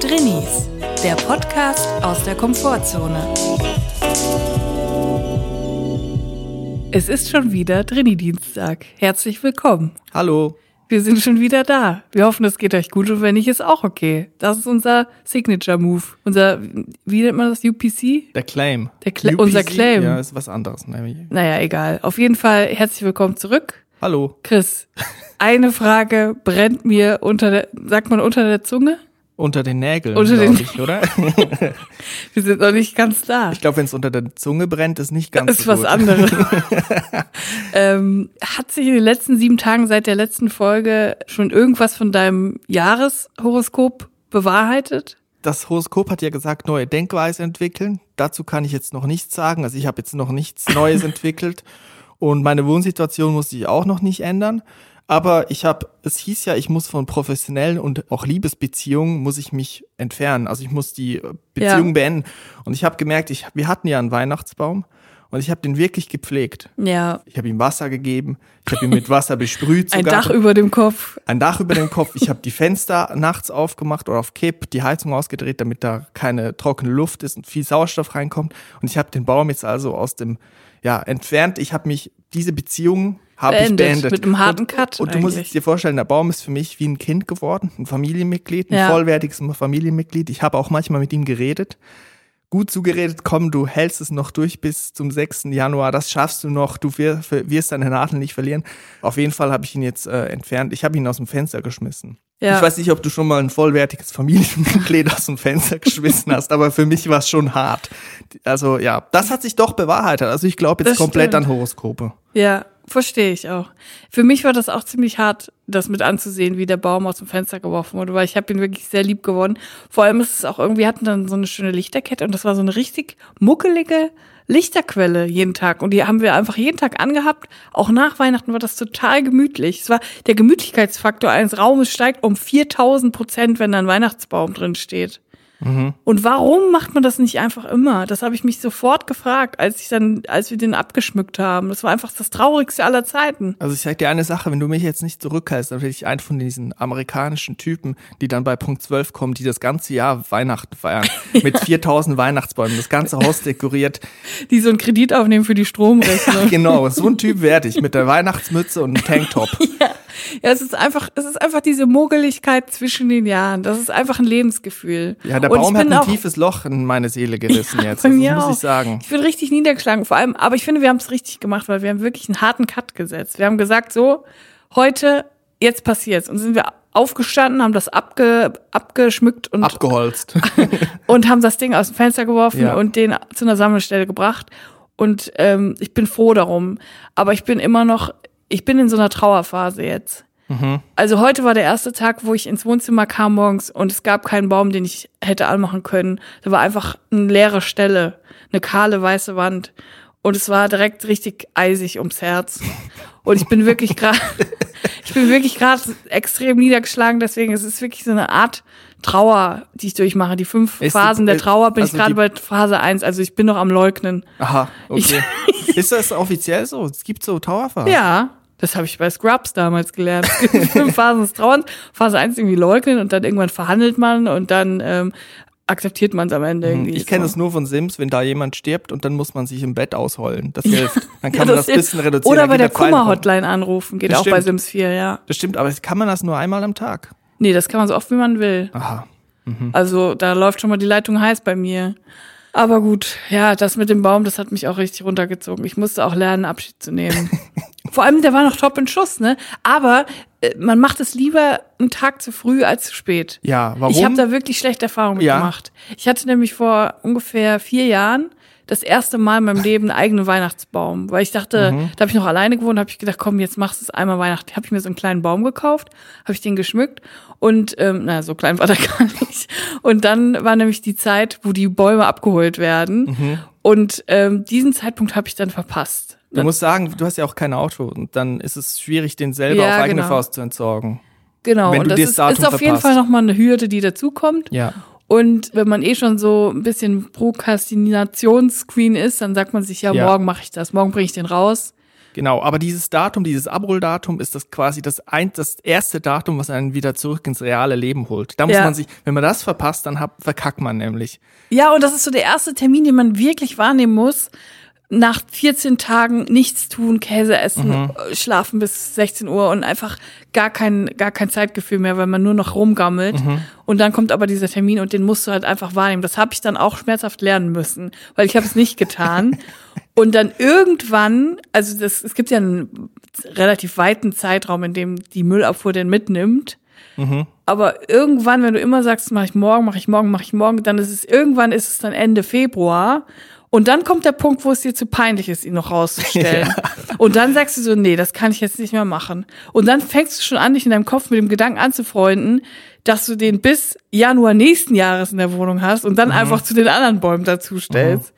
Drinnies, der Podcast aus der Komfortzone. Es ist schon wieder Drini-Dienstag. Herzlich willkommen. Hallo. Wir sind schon wieder da. Wir hoffen, es geht euch gut und wenn nicht, ist auch okay. Das ist unser Signature-Move. Unser, wie nennt man das, UPC? Der Claim. Der Cla unser Claim. Ja, ist was anderes. Naja, egal. Auf jeden Fall herzlich willkommen zurück. Hallo. Chris, eine Frage brennt mir unter der, sagt man unter der Zunge? Unter den Nägeln, Unter den- ich, oder? Wir sind noch nicht ganz da. ich glaube, wenn es unter der Zunge brennt, ist nicht ganz ist so was gut. anderes. ähm, hat sich in den letzten sieben Tagen seit der letzten Folge schon irgendwas von deinem Jahreshoroskop bewahrheitet? Das Horoskop hat ja gesagt, neue Denkweise entwickeln. Dazu kann ich jetzt noch nichts sagen. Also ich habe jetzt noch nichts Neues entwickelt. Und meine Wohnsituation muss sich auch noch nicht ändern. Aber ich habe, es hieß ja, ich muss von professionellen und auch Liebesbeziehungen muss ich mich entfernen. Also ich muss die äh, Beziehung Ja. beenden. Und ich habe gemerkt, ich, wir hatten ja einen Weihnachtsbaum und ich habe den wirklich gepflegt. Ja. Ich habe ihm Wasser gegeben, ich habe ihn mit Wasser besprüht. Ein sogar. Dach über dem Kopf. Ein Dach über dem Kopf. Ich habe die Fenster nachts aufgemacht oder auf Kipp, die Heizung ausgedreht, damit da keine trockene Luft ist und viel Sauerstoff reinkommt. Und ich habe den Baum jetzt also aus dem, ja, entfernt. Ich habe mich, diese Beziehung habe ich Beendet, mit einem harten und, Cut Und du musst dir vorstellen, der Baum ist für mich wie ein Kind geworden, ein Familienmitglied, ein Ja. vollwertiges Familienmitglied. Ich habe auch manchmal mit ihm geredet. Gut zugeredet, komm, du hältst es noch durch bis zum 6. Januar, das schaffst du noch, du wir- wirst deine Nadel nicht verlieren. Auf jeden Fall habe ich ihn jetzt äh, entfernt. Ich habe ihn aus dem Fenster geschmissen. Ja. Ich weiß nicht, ob du schon mal ein vollwertiges Familienmitglied aus dem Fenster geschmissen hast, aber für mich war es schon hart. Also ja, das hat sich doch bewahrheitet. Also ich glaube jetzt Das komplett stimmt. an Horoskope. Ja, verstehe ich auch. Für mich war das auch ziemlich hart, das mit anzusehen, wie der Baum aus dem Fenster geworfen wurde, weil ich habe ihn wirklich sehr lieb gewonnen. Vor allem ist es auch irgendwie, wir hatten dann so eine schöne Lichterkette und das war so eine richtig muckelige Lichterquelle jeden Tag. Und die haben wir einfach jeden Tag angehabt. Auch nach Weihnachten war das total gemütlich. Es war, der Gemütlichkeitsfaktor eines Raumes steigt um 4000 Prozent, wenn da ein Weihnachtsbaum drin steht. Und warum macht man das nicht einfach immer? Das habe ich mich sofort gefragt, als ich dann, als wir den abgeschmückt haben. Das war einfach das Traurigste aller Zeiten. Also ich sag dir eine Sache, wenn du mich jetzt nicht zurückhältst, dann werde ich ein von diesen amerikanischen Typen, die dann bei Punkt 12 kommen, die das ganze Jahr Weihnachten feiern. Mit 4000 Weihnachtsbäumen, das ganze Haus dekoriert. Die so einen Kredit aufnehmen für die Stromrechnung. Genau, so ein Typ werde ich mit der Weihnachtsmütze und einem Tanktop. ja, es ist einfach, es ist einfach diese Mogeligkeit zwischen den Jahren. Das ist einfach ein Lebensgefühl. Ja, der Und Baum hat ein auch- tiefes Loch in meine Seele gerissen jetzt. Bei Also, das muss ich sagen. Ich bin richtig niedergeschlagen, vor allem, aber ich finde, wir haben es richtig gemacht, weil wir haben wirklich einen harten Cut gesetzt. Wir haben gesagt, so, heute, jetzt passiert's. Und sind wir aufgestanden, haben das abge, abgeschmückt und, Abgeholzt. und haben das Ding aus dem Fenster geworfen Ja. und den zu einer Sammelstelle gebracht. Und ähm, ich bin froh darum. Aber ich bin immer noch, ich bin in so einer Trauerphase jetzt. Also heute war der erste Tag, wo ich ins Wohnzimmer kam morgens und es gab keinen Baum, den ich hätte anmachen können. Da war einfach eine leere Stelle, eine kahle weiße Wand. Und es war direkt richtig eisig ums Herz. Und ich bin wirklich gerade, ich bin wirklich gerade extrem niedergeschlagen. Deswegen es ist wirklich so eine Art Trauer, die ich durchmache. Die fünf Ist Phasen die- der Trauer bin also ich gerade bei Phase eins. Also ich bin noch am Leugnen. Aha, okay. Ist das offiziell so? Es gibt so Trauerphasen? Ja, das habe ich bei Scrubs damals gelernt. Fünf Phasen des Trauerns. Phase eins irgendwie leugnen und dann irgendwann verhandelt man und dann ähm, akzeptiert man es am Ende irgendwie. Mhm. Ich kenne so. es nur von Sims, wenn da jemand stirbt und dann muss man sich im Bett ausheulen. Das hilft. Dann kann man das ein hilft. bisschen reduzieren. Oder bei der. Kummer-Hotline anrufen, geht Das auch bei stimmt. Sims 4, ja. Das stimmt, aber kann man das nur einmal am Tag? Nee, das kann man so oft wie man will. Aha. Also da läuft schon mal die Leitung heiß bei mir. Aber gut, ja, das mit dem Baum, das hat mich auch richtig runtergezogen. Ich musste auch lernen, Abschied zu nehmen. Vor allem, der war noch top in Schuss, ne? Aber äh, man macht es lieber einen Tag zu früh als zu spät. Ja, warum? Ich habe da wirklich schlechte Erfahrungen Ja. mitgemacht. Ich hatte nämlich vor ungefähr vier Jahren das erste Mal in meinem Leben einen eigenen Weihnachtsbaum, weil ich dachte, Mhm. da habe ich noch alleine gewohnt, habe ich gedacht, komm, jetzt machst du es einmal Weihnachten. Habe ich mir so einen kleinen Baum gekauft, habe ich den geschmückt und ähm, na so klein war der gar nicht. Und dann war nämlich die Zeit, wo die Bäume abgeholt werden Mhm. und ähm, diesen Zeitpunkt habe ich dann verpasst. Du musst sagen, du hast ja auch kein Auto und dann ist es schwierig, den selber Ja, auf eigene genau. Faust zu entsorgen. Genau, und das das ist, ist auf jeden. Fall nochmal eine Hürde, die dazukommt. Ja. Und wenn man eh schon so ein bisschen Prokrastinationsqueen ist, dann sagt man sich, ja, Ja. morgen mache ich das, morgen bringe ich den raus. Genau, aber dieses Datum, dieses Abholdatum ist das quasi das, ein, das erste Datum, was einen wieder zurück ins reale Leben holt. Da muss Ja. man sich, wenn man das verpasst, dann hab, verkackt man nämlich. Ja, und das ist so der erste Termin, den man wirklich wahrnehmen muss. Nach 14 Tagen nichts tun, Käse essen, äh, schlafen bis 16 Uhr und einfach gar kein, gar kein Zeitgefühl mehr, weil man nur noch rumgammelt. Und dann kommt aber dieser Termin und den musst du halt einfach wahrnehmen. Das habe ich dann auch schmerzhaft lernen müssen, weil ich habe es nicht getan. und dann irgendwann, also das, es gibt ja einen relativ weiten Zeitraum, in dem die Müllabfuhr den mitnimmt. Aber irgendwann, wenn du immer sagst, mache ich morgen, mache ich morgen, mache ich morgen, dann ist es irgendwann ist es dann Ende Februar und dann kommt der Punkt, wo es dir zu peinlich ist, ihn noch rauszustellen. Und dann sagst du so, nee, das kann ich jetzt nicht mehr machen. Und dann fängst du schon an, dich in deinem Kopf mit dem Gedanken anzufreunden, dass du den bis Januar nächsten Jahres in der Wohnung hast und dann einfach zu den anderen Bäumen dazu stellst.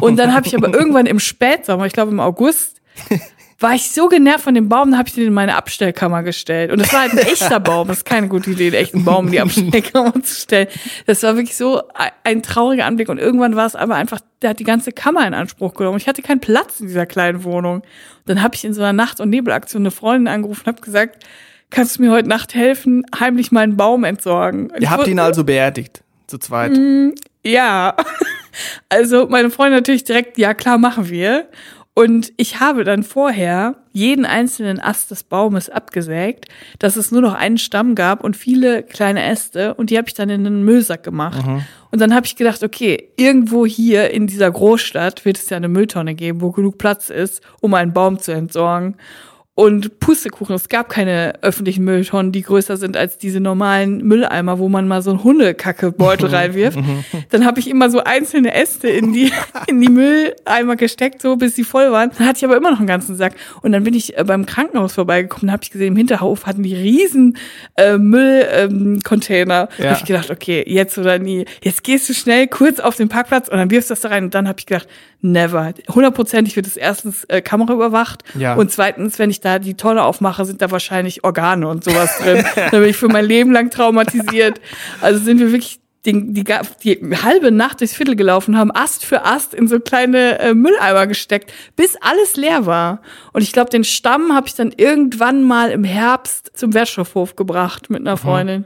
Und dann habe ich aber irgendwann im Spätsommer, ich glaube im August, war ich so genervt von dem Baum, dann habe ich den in meine Abstellkammer gestellt. Und das war halt ein echter Baum. Das ist keine gute Idee, einen echten Baum in die Abstellkammer zu stellen. Das war wirklich so ein- trauriger Anblick. Und irgendwann war es aber einfach, der hat die ganze Kammer in Anspruch genommen. Ich hatte keinen Platz in dieser kleinen Wohnung. Dann habe ich in so einer Nacht- und Nebelaktion eine Freundin angerufen und habe gesagt, kannst du mir heute Nacht helfen, heimlich meinen Baum entsorgen? Ihr habt ihn also beerdigt, zu zweit. ja. Also meine Freundin natürlich direkt, ja klar, machen wir. Und ich habe dann vorher jeden einzelnen Ast des Baumes abgesägt, dass es nur noch einen Stamm gab und viele kleine Äste und die habe ich dann in einen Müllsack gemacht. Und dann habe ich gedacht, okay, irgendwo hier in dieser Großstadt wird es ja eine Mülltonne geben, wo genug Platz ist, um einen Baum zu entsorgen. Und Pustekuchen, es gab keine öffentlichen Mülltonnen, die größer sind als diese normalen Mülleimer, wo man mal so einen Hundekackebeutel reinwirft. Dann habe ich immer so einzelne Äste in die, in die Mülleimer gesteckt, so bis sie voll waren. Dann hatte ich aber immer noch einen ganzen Sack. Und dann bin ich äh, beim Krankenhaus vorbeigekommen, habe ich gesehen, im Hinterhof hatten die riesen äh, Müllcontainer. Ähm. Ja. Hab ich gedacht, okay, jetzt oder nie. Jetzt gehst du schnell kurz auf den Parkplatz und dann wirfst du das da rein. Und dann habe ich gedacht, never. Hundertprozentig wird es erstens äh, Kamera überwacht Ja. und zweitens, wenn ich da die Tonne aufmache, sind da wahrscheinlich Organe und sowas drin. da bin ich für mein Leben lang traumatisiert. Also sind wir wirklich die, die, die halbe Nacht durchs Viertel gelaufen, haben Ast für Ast in so kleine äh, Mülleimer gesteckt, bis alles leer war. Und ich glaube, den Stamm habe ich dann irgendwann mal im Herbst zum Wertstoffhof gebracht mit einer Freundin.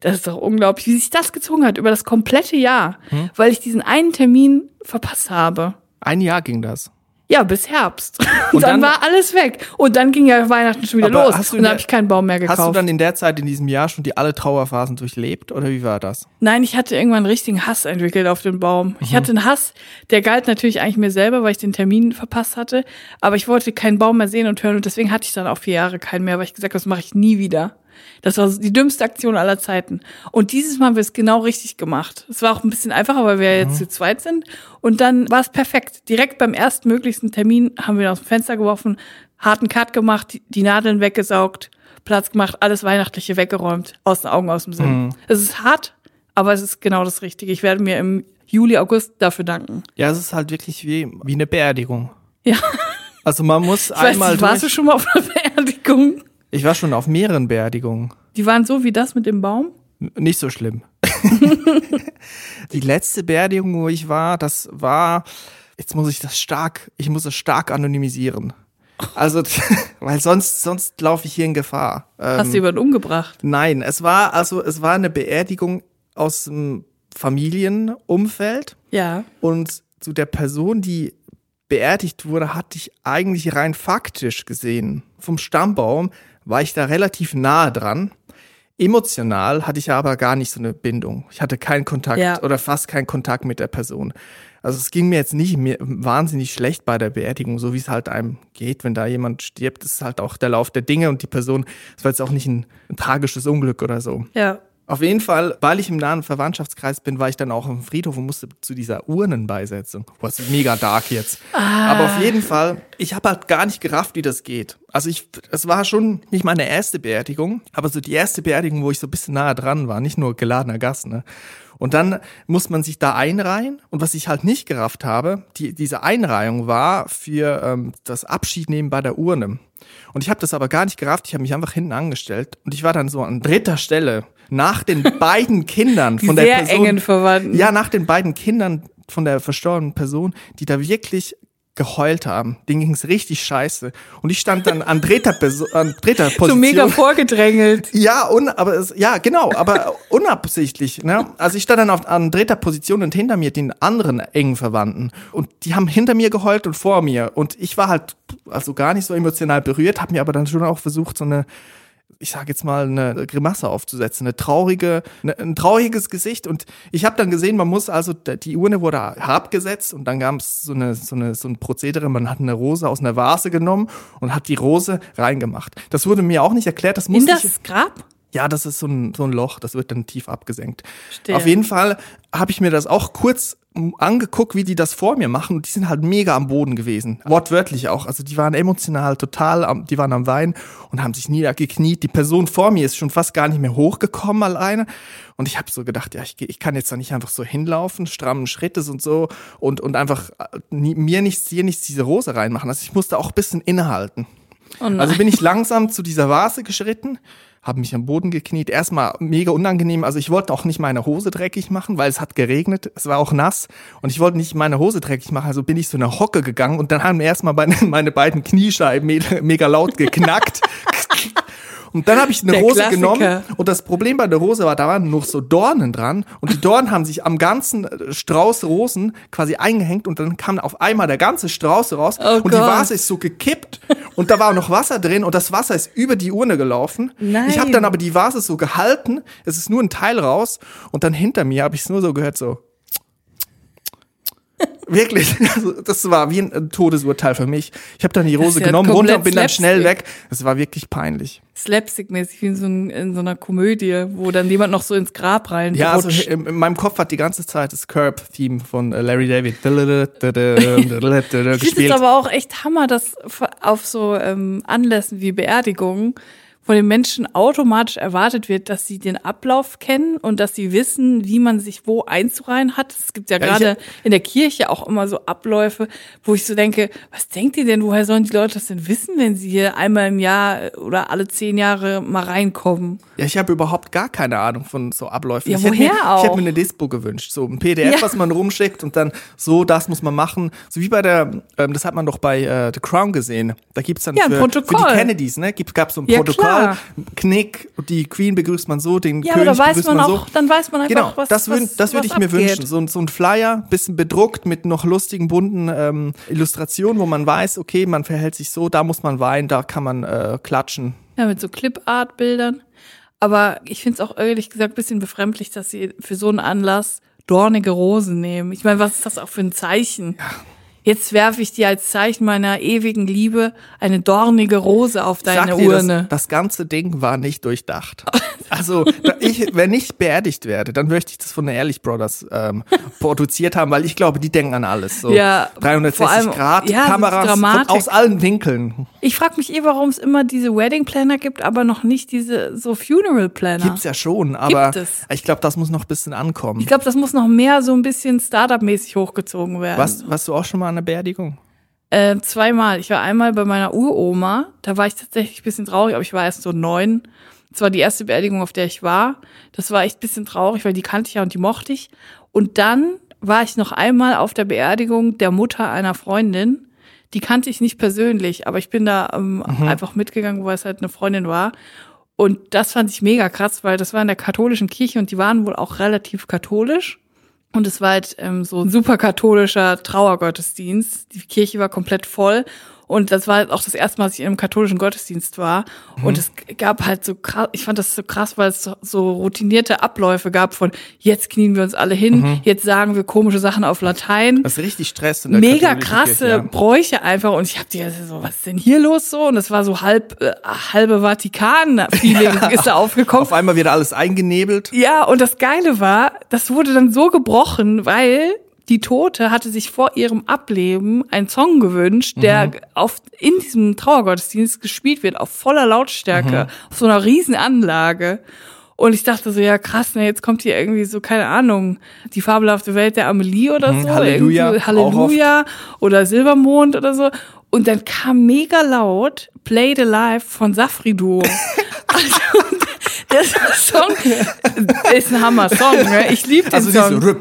Das ist doch unglaublich, wie sich das gezogen hat über das komplette Jahr, weil ich diesen einen Termin verpasst habe. Ein Jahr ging das. Ja, bis Herbst. Und, dann, dann- war alles weg. Und dann ging ja Weihnachten schon wieder los. Und dann habe ich keinen Baum mehr gekauft. Hast du dann in der Zeit in diesem Jahr schon die alle Trauerphasen durchlebt oder wie war das? Nein, ich hatte irgendwann einen richtigen Hass entwickelt auf den Baum. Ich hatte einen Hass, der galt natürlich eigentlich mir selber, weil ich den Termin verpasst hatte. Aber ich wollte keinen Baum mehr sehen und hören und deswegen hatte ich dann auch vier Jahre keinen mehr, weil ich gesagt habe, das mache ich nie wieder. Das war die dümmste Aktion aller Zeiten. Und dieses Mal haben wir es genau richtig gemacht. Es war auch ein bisschen einfacher, weil wir jetzt zu zweit sind. Und dann war es perfekt. Direkt beim erstmöglichsten Termin haben wir ihn aus dem Fenster geworfen, harten Cut gemacht, die- Nadeln weggesaugt, Platz gemacht, alles Weihnachtliche weggeräumt, aus den Augen, aus dem Sinn. Es ist hart, aber es ist genau das Richtige. Ich werde mir im Juli, August dafür danken. Ja, es ist halt wirklich wie, wie eine Beerdigung. Ja, Also man muss ich weiß einmal nicht, warst du schon mal auf einer Beerdigung? Ich war schon auf mehreren Beerdigungen. Die waren so wie das mit dem Baum? Nicht so schlimm. die letzte Beerdigung, wo ich war, das war, jetzt muss ich das stark, ich muss es stark anonymisieren. Also, weil sonst, sonst laufe ich hier in Gefahr. Ähm, Hast du jemanden umgebracht? Nein, es war also, es war eine Beerdigung aus dem Familienumfeld Ja. und zu der Person, die beerdigt wurde, hatte ich eigentlich rein faktisch gesehen. Vom Stammbaum war ich da relativ nahe dran. Emotional hatte ich aber gar nicht so eine Bindung. Ich hatte keinen Kontakt Ja. oder fast keinen Kontakt mit der Person. Also es ging mir jetzt nicht mir wahnsinnig schlecht bei der Beerdigung, so wie es halt einem geht, wenn da jemand stirbt, das ist halt auch der Lauf der Dinge und die Person, das war jetzt auch nicht ein, ein tragisches Unglück oder so. Ja. Auf jeden Fall, weil ich im nahen Verwandtschaftskreis bin, war ich dann auch dem Friedhof und musste zu dieser Urnenbeisetzung. Ist mega dark jetzt. Aber auf jeden Fall, ich habe halt gar nicht gerafft, wie das geht. Also ich, es war schon nicht meine erste Beerdigung, aber so die erste Beerdigung, wo ich so ein bisschen nahe dran war, nicht nur geladener Gast, ne? Und dann muss man sich da einreihen. Und was ich halt nicht gerafft habe, die, diese Einreihung war für ähm, das Abschiednehmen bei der Urne. Und ich habe das aber gar nicht gerafft. Ich habe mich einfach hinten angestellt und ich war dann so an dritter Stelle nach den beiden Kindern Die von der sehr Person. engen Verwandten. Ja, nach den beiden Kindern von der verstorbenen Person, die da wirklich geheult haben. Denen ging's richtig scheiße. Und ich stand dann an dritter, Perso- an dritter So Position. mega vorgedrängelt. Ja, un, aber es, ja, genau, aber unabsichtlich. Ne? Also ich stand dann auf, an dritter Position und hinter mir den anderen engen Verwandten. Und die haben hinter mir geheult und vor mir. Und ich war halt also gar nicht so emotional berührt, habe mir aber dann schon auch versucht, so eine ich sage jetzt mal, eine Grimasse aufzusetzen, eine traurige, eine, ein trauriges Gesicht. Und ich habe dann gesehen, man muss also, die Urne wurde herabgesetzt und dann gab es so, eine, so, eine, so ein Prozedere, man hat eine Rose aus einer Vase genommen und hat die Rose reingemacht. Das wurde mir auch nicht erklärt, das In musste ich. das Grab? Ja, das ist so ein, so ein Loch, das wird dann tief abgesenkt. Verstehe. Auf jeden Fall habe ich mir das auch kurz angeguckt, wie die das vor mir machen. Und die sind halt mega am Boden gewesen. Wortwörtlich auch. Also die waren emotional total, am, die waren am Weinen und haben sich niedergekniet. Die Person vor mir ist schon fast gar nicht mehr hochgekommen alleine. Und ich habe so gedacht, ja, ich, ich kann jetzt da nicht einfach so hinlaufen, strammen Schrittes und so und, und einfach äh, nie, mir nichts, dir nichts diese Rose reinmachen. Also ich musste auch ein bisschen innehalten. Oh. Also bin ich langsam zu dieser Vase geschritten, habe mich am Boden gekniet. Erstmal mega unangenehm. Also ich wollte auch nicht meine Hose dreckig machen, weil es hat geregnet. Es war auch nass und ich wollte nicht meine Hose dreckig machen. Also bin ich so in eine Hocke gegangen und dann haben erstmal meine, meine beiden Kniescheiben me- mega laut geknackt. Und dann habe ich eine Der Rose Klassiker. genommen und das Problem bei der Rose war, da waren noch so Dornen dran und die Dornen haben sich am ganzen äh, Strauß Rosen quasi eingehängt und dann kam auf einmal der ganze Strauß raus Oh und die Gott. Vase ist so gekippt und da war noch Wasser drin und das Wasser ist über die Urne gelaufen. Nein. Ich habe dann aber die Vase so gehalten, es ist nur ein Teil raus und dann hinter mir habe ich es nur so gehört so Wirklich, also das war wie ein Todesurteil für mich. Ich habe dann die Rose ja genommen, runter und bin dann schnell weg. Das war wirklich peinlich. Slapstick-mäßig wie in so, ein, in so einer Komödie, wo dann jemand noch so ins Grab rein Ja, also in, in meinem Kopf hat die ganze Zeit das Curb-Theme von äh, Larry David Ich finde es gespielt. aber auch echt Hammer, dass auf so ähm, Anlässen wie Beerdigungen von den Menschen automatisch erwartet wird, dass sie den Ablauf kennen und dass sie wissen, wie man sich wo einzureihen hat. Es gibt ja Ja, gerade in der Kirche auch immer so Abläufe, wo ich so denke, was denkt ihr denn, woher sollen die Leute das denn wissen, wenn sie hier einmal im Jahr oder alle zehn Jahre mal reinkommen? Ja, ich habe überhaupt gar keine Ahnung von so Abläufen. Ja, ich hätte woher mir, auch? Ich hätte mir eine Dispo gewünscht, so ein PDF, Ja. was man rumschickt und dann so, das muss man machen. So wie bei der, ähm, das hat man doch bei äh, The Crown gesehen. Da gibt's dann Ja, ein für, für die Kennedys, ne, gab's so ein Protokoll, klar. Knick, die Queen begrüßt man so, den Ja, aber König da weiß begrüßt man man auch, so. dann weiß man einfach, Genau, was das würde was, das würd was ich mir abgeht. wünschen. So, ein- so ein Flyer, bisschen bedruckt mit noch lustigen, bunten ähm, Illustrationen, wo man weiß, okay, man verhält sich so, da muss man weinen, da kann man äh, klatschen. Ja, mit so Clip-Art-Bildern. Aber ich finde es auch ehrlich gesagt ein bisschen befremdlich, dass sie für so einen Anlass dornige Rosen nehmen. Ich meine, was ist das auch für ein Zeichen? Jetzt werfe ich dir als Zeichen meiner ewigen Liebe eine dornige Rose auf deine Sag dir, Urne. Das, das ganze Ding war nicht durchdacht. Also, ich, wenn ich beerdigt werde, dann möchte ich das von den Ehrlich Brothers ähm, produziert haben, weil ich glaube, die denken an alles. So Ja, 360 vor allem- Grad, ja, Kameras von, aus allen Winkeln. Ich frage mich eh, warum es immer diese Wedding Planner gibt, aber noch nicht diese so Funeral Planner. Gibt's ja schon, aber ich glaube, das muss noch ein bisschen ankommen. Ich glaube, das muss noch mehr so ein bisschen Startup-mäßig hochgezogen werden. Was, warst du auch schon mal an der Beerdigung? Äh, zweimal. Ich war einmal bei meiner Uroma. Da war ich tatsächlich ein bisschen traurig, aber ich war erst so neun. Das war die erste Beerdigung, auf der ich war. Das war echt ein bisschen traurig, weil die kannte ich ja und die mochte ich. Und dann war ich noch einmal auf der Beerdigung der Mutter einer Freundin. Die kannte ich nicht persönlich, aber ich bin da ähm, einfach mitgegangen, weil es halt eine Freundin war. Und das fand ich mega krass, weil das war in der katholischen Kirche und die waren wohl auch relativ katholisch. Und es war halt ähm, so ein super katholischer Trauergottesdienst. Die Kirche war komplett voll. Und das war auch das erste Mal, dass ich in einem katholischen Gottesdienst war. Und es gab halt so krass, ich fand das so krass, weil es so, so routinierte Abläufe gab von jetzt knien wir uns alle hin, jetzt sagen wir komische Sachen auf Latein. Das ist richtig Stress in der Mega krasse Kirche, ja. Bräuche einfach. Und ich hab die also so, was ist denn hier los so? Und es war so halb, äh, halbe Vatikan-Feeling ist da aufgekommen. Auf einmal wird alles eingenebelt. Ja, und das Geile war, das wurde dann so gebrochen, weil die Tote hatte sich vor ihrem Ableben einen Song gewünscht, der auf, in diesem Trauergottesdienst gespielt wird, auf voller Lautstärke, auf so einer riesen Anlage. Und ich dachte so, ja krass, ne, jetzt kommt hier irgendwie so, keine Ahnung, die fabelhafte Welt der Amelie oder so. Halleluja, irgendwie, Halleluja oder Silbermond oder so. Und dann kam mega laut Played Alive von Safri Duo. also, Der Song ist ein Hammer-Song. Ne? Ich liebe den Also Song. diese